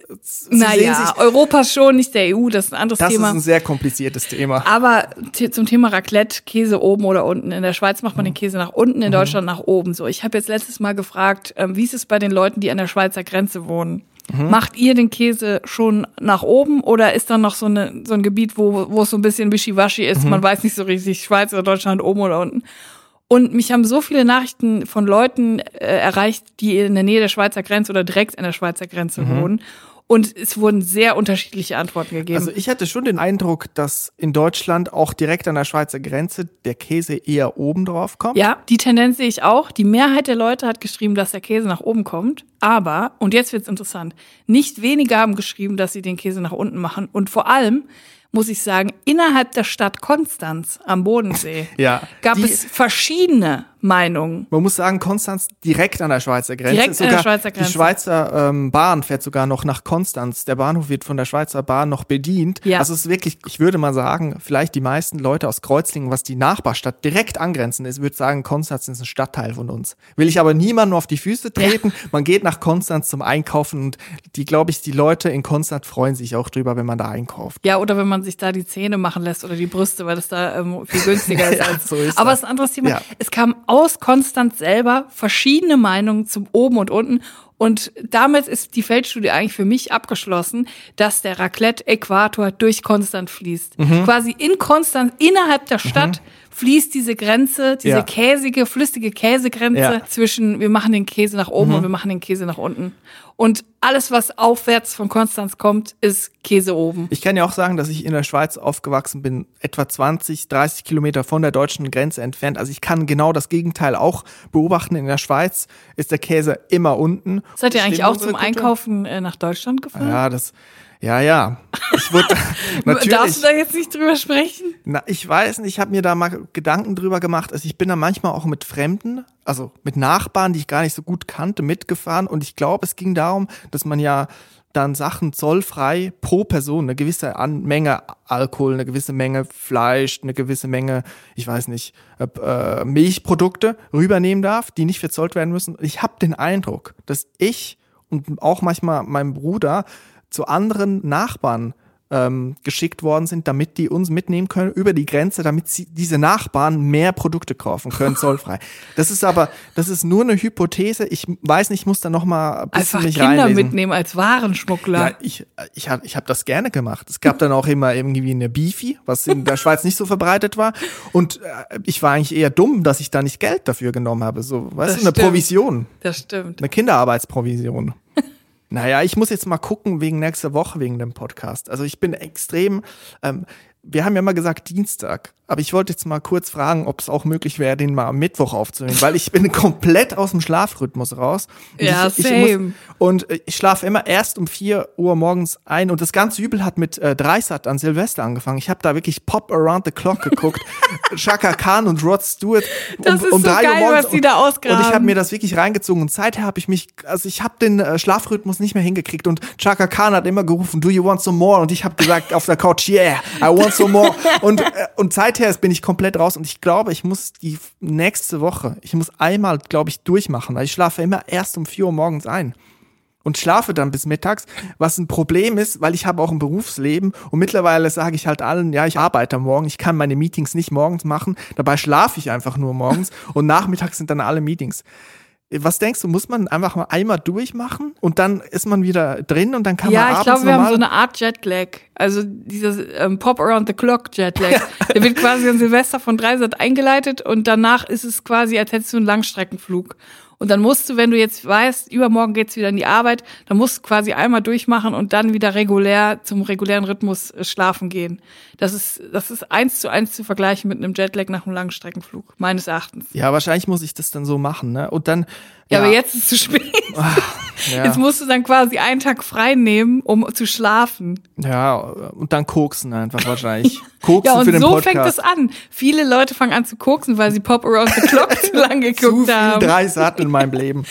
Naja, Europa schon, nicht der EU, das ist ein anderes das Thema. ist ein sehr kompliziertes Thema. Aber zum Thema Raclette, Käse oben oder unten. In der Schweiz macht man den Käse nach unten, in Deutschland nach oben. So, ich habe jetzt letztes Mal gefragt, ähm, wie ist es bei den Leuten, die an der Schweizer Grenze wohnen? Macht ihr den Käse schon nach oben oder ist dann noch so, eine, so ein Gebiet, wo, wo es so ein bisschen wischiwaschi ist? Man weiß nicht so richtig, Schweiz oder Deutschland oben oder unten. Und mich haben so viele Nachrichten von Leuten äh, erreicht, die in der Nähe der Schweizer Grenze oder direkt an der Schweizer Grenze wohnen. Und es wurden sehr unterschiedliche Antworten gegeben. Also ich hatte schon den Eindruck, dass in Deutschland auch direkt an der Schweizer Grenze der Käse eher oben drauf kommt. Ja, die Tendenz sehe ich auch. Die Mehrheit der Leute hat geschrieben, dass der Käse nach oben kommt. Aber, und jetzt wird's interessant, nicht wenige haben geschrieben, dass sie den Käse nach unten machen. Und vor allem, muss ich sagen, innerhalb der Stadt Konstanz am Bodensee Ja, gab es verschiedene Meinungen. Man muss sagen, Konstanz direkt an der Schweizer Grenze. Direkt an sogar der Schweizer Grenze. Die Schweizer ähm, Bahn fährt sogar noch nach Konstanz. Der Bahnhof wird von der Schweizer Bahn noch bedient. Ja. Also es ist wirklich, ich würde mal sagen, vielleicht die meisten Leute aus Kreuzlingen, was die Nachbarstadt direkt angrenzen ist, würde sagen, Konstanz ist ein Stadtteil von uns. Will ich aber niemandem auf die Füße treten. Man geht nach Konstanz zum Einkaufen und die, glaube ich, die Leute in Konstanz freuen sich auch drüber, wenn man da einkauft. Ja, oder wenn man sich da die Zähne machen lässt oder die Brüste, weil das da ähm, viel günstiger ist. Ja, als, so ist aber das. es ist ein anderes Thema. Ja. Es kam aus Konstanz selber verschiedene Meinungen zum Oben und Unten. Und damit ist die Feldstudie eigentlich für mich abgeschlossen, dass der Raclette-Äquator durch Konstanz fließt. Mhm. Quasi in Konstanz, innerhalb der Stadt, fließt diese Grenze, diese Ja. käsige, flüssige Käsegrenze Ja. zwischen wir machen den Käse nach oben und wir machen den Käse nach unten. Und alles, was aufwärts von Konstanz kommt, ist Käse oben. Ich kann ja auch sagen, dass ich in der Schweiz aufgewachsen bin, etwa 20, 30 Kilometer von der deutschen Grenze entfernt. Also ich kann genau das Gegenteil auch beobachten. In der Schweiz ist der Käse immer unten. Seid ihr eigentlich auch zum? Einkaufen äh, nach Deutschland gefahren? Ja, das, ja, ja. Ich wurde, Darfst du natürlich. da jetzt nicht drüber sprechen? Na, ich weiß nicht, ich habe mir da mal Gedanken drüber gemacht. Also ich bin da manchmal auch mit Fremden, also mit Nachbarn, die ich gar nicht so gut kannte, mitgefahren. Und ich glaube, es ging darum, dass man ja dann Sachen zollfrei pro Person, eine gewisse An Menge Alkohol, eine gewisse Menge Fleisch, eine gewisse Menge, ich weiß nicht, äh, äh, Milchprodukte rübernehmen darf, die nicht verzollt werden müssen. Und ich habe den Eindruck, dass ich und auch manchmal mein Bruder zu anderen Nachbarn ähm, geschickt worden sind, damit die uns mitnehmen können über die Grenze, damit sie, diese Nachbarn mehr Produkte kaufen können, zollfrei. Das ist aber, das ist nur eine Hypothese. Ich weiß nicht, ich muss da noch mal ein bisschen Einfach mich Kinder reinlesen. mitnehmen als Warenschmuggler. Ja, ich, ich habe ich hab das gerne gemacht. Es gab dann auch immer irgendwie eine Beefy, was in der Schweiz nicht so verbreitet war. Und äh, ich war eigentlich eher dumm, dass ich da nicht Geld dafür genommen habe. So, weißt Das du, eine stimmt. Provision. Das stimmt. Eine Kinderarbeitsprovision. naja, ich muss jetzt mal gucken wegen nächster Woche, wegen dem Podcast. Also ich bin extrem, ähm, wir haben ja mal gesagt Dienstag, aber ich wollte jetzt mal kurz fragen, ob es auch möglich wäre, den mal am Mittwoch aufzunehmen, weil ich bin komplett aus dem Schlafrhythmus raus. Und Ja, ich, ich same. Muss, und äh, ich schlafe immer erst um 4 Uhr morgens ein und das ganze Übel hat mit äh, Dreisat an Silvester angefangen. Ich habe da wirklich Pop Around the Clock geguckt, Shaka Khan und Rod Stewart um, Das ist um so 3 geil, Uhr morgens. was die da ausgraben. Und ich habe mir das wirklich reingezogen und seither habe ich mich, also ich habe den äh, Schlafrhythmus nicht mehr hingekriegt und Chaka Khan hat immer gerufen, do you want some more? Und ich habe gesagt auf der Couch, yeah, I want more. Und, äh, und seither bin ich komplett raus und ich glaube, ich muss die nächste Woche, ich muss einmal, glaube ich, durchmachen, weil ich schlafe immer erst um 4 Uhr morgens ein und schlafe dann bis mittags, was ein Problem ist, weil ich habe auch ein Berufsleben und mittlerweile sage ich halt allen, ja, ich arbeite Morgen, ich kann meine Meetings nicht morgens machen, dabei schlafe ich einfach nur morgens und nachmittags sind dann alle Meetings. Was denkst du, muss man einfach mal einmal durchmachen und dann ist man wieder drin und dann kann man Ja, abends ich glaube, wir haben so eine Art Jetlag. Also dieses ähm, Pop Around the Clock Jetlag. Der wird quasi an Silvester von Dreisat eingeleitet und danach ist es quasi, als hättest du einen Langstreckenflug. Und dann musst du, wenn du jetzt weißt, übermorgen geht's wieder in die Arbeit, dann musst du quasi einmal durchmachen und dann wieder regulär zum regulären Rhythmus äh, schlafen gehen. Das ist, das ist eins zu eins zu vergleichen mit einem Jetlag nach einem Langstreckenflug, meines Erachtens. Ja, wahrscheinlich muss ich das dann so machen, ne? Und dann Ja, aber jetzt ist es zu spät. ja, Jetzt musst du dann quasi einen Tag frei nehmen, um zu schlafen. ja, und dann koksen einfach wahrscheinlich. Koksen Ja, und für den so Podcast. fängt es an. Viele Leute fangen an zu koksen, weil sie Pop Around the Clock zu lange Zu geguckt viel haben. drei Satten in meinem Leben.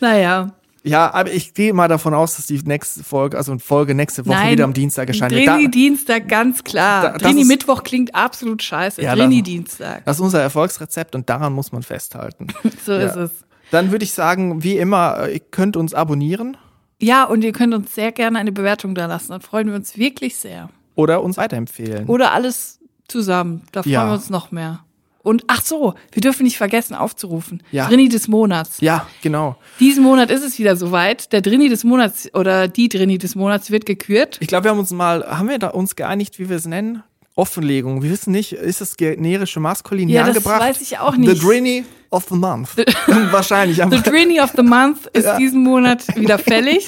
Naja. Ja, aber ich gehe mal davon aus, dass die nächste Folge, also Folge nächste Woche Nein. wieder am Dienstag erscheint. Drini Dienstag, ganz klar. Da- Drini Mittwoch klingt absolut scheiße. Ja, Drini Dienstag. das ist unser Erfolgsrezept und daran muss man festhalten. So Ja. ist es. Dann würde ich sagen, wie immer, äh, ihr könnt uns abonnieren Ja, und ihr könnt uns sehr gerne eine Bewertung da lassen. Dann freuen wir uns wirklich sehr. oder uns weiterempfehlen. Oder alles zusammen. Da freuen Ja. wir uns noch mehr. Und ach so, wir dürfen nicht vergessen aufzurufen. Ja. Drini des Monats. Ja, genau. Diesen Monat ist es wieder soweit. Der Drini des Monats oder die Drini des Monats wird gekürt. Ich glaube, wir haben uns mal, haben wir da uns geeinigt, wie wir es nennen? Offenlegung. Wir wissen nicht, ist das generische Maskulin Ja, hier das angebracht? weiß ich auch The nicht. Drini of the Month. Wahrscheinlich. The. Drini of the Month ist Ja. diesen Monat wieder fällig.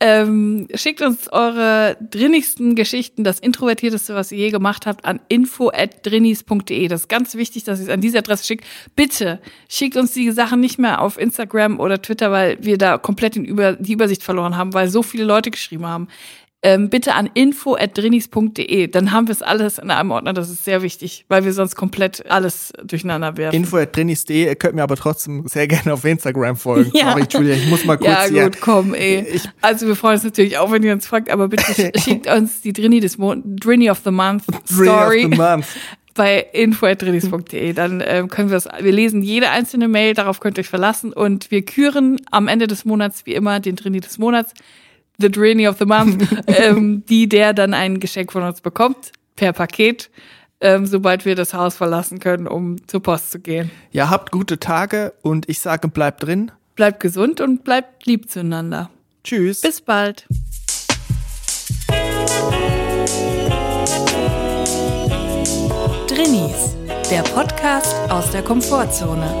ähm, schickt uns eure drinnigsten Geschichten, das introvertierteste, was ihr je gemacht habt, an info@drinnis.de. Das ist ganz wichtig, dass ihr es an diese Adresse schickt. Bitte schickt uns die Sachen nicht mehr auf Instagram oder Twitter, weil wir da komplett den Über die Übersicht verloren haben, weil so viele Leute geschrieben haben. Ähm, bitte an info@drinnis.de. Dann haben wir es alles in einem Ordner. Das ist sehr wichtig, weil wir sonst komplett alles durcheinander werfen. Info at drinis.de. Ihr könnt mir aber trotzdem sehr gerne auf Instagram folgen. Ja. Sorry, Julia, ich muss mal kurz Ja, hier. gut, komm, ey. Ich- also wir freuen uns natürlich auch, wenn ihr uns folgt, aber bitte sch- schickt uns die Drini des Mon Drini of the Month Drini Story of the Month. bei info.drinis.de. Dann ähm, können wir es, wir lesen jede einzelne Mail, darauf könnt ihr euch verlassen und wir küren am Ende des Monats wie immer den Drini des Monats, the Drini of the Month, ähm, die der dann ein Geschenk von uns bekommt per Paket. Ähm, sobald wir das Haus verlassen können, um zur Post zu gehen. Ja, habt gute Tage und ich sage, bleibt drin. Bleibt gesund und bleibt lieb zueinander. Tschüss. Bis bald. Drinnies, der Podcast aus der Komfortzone.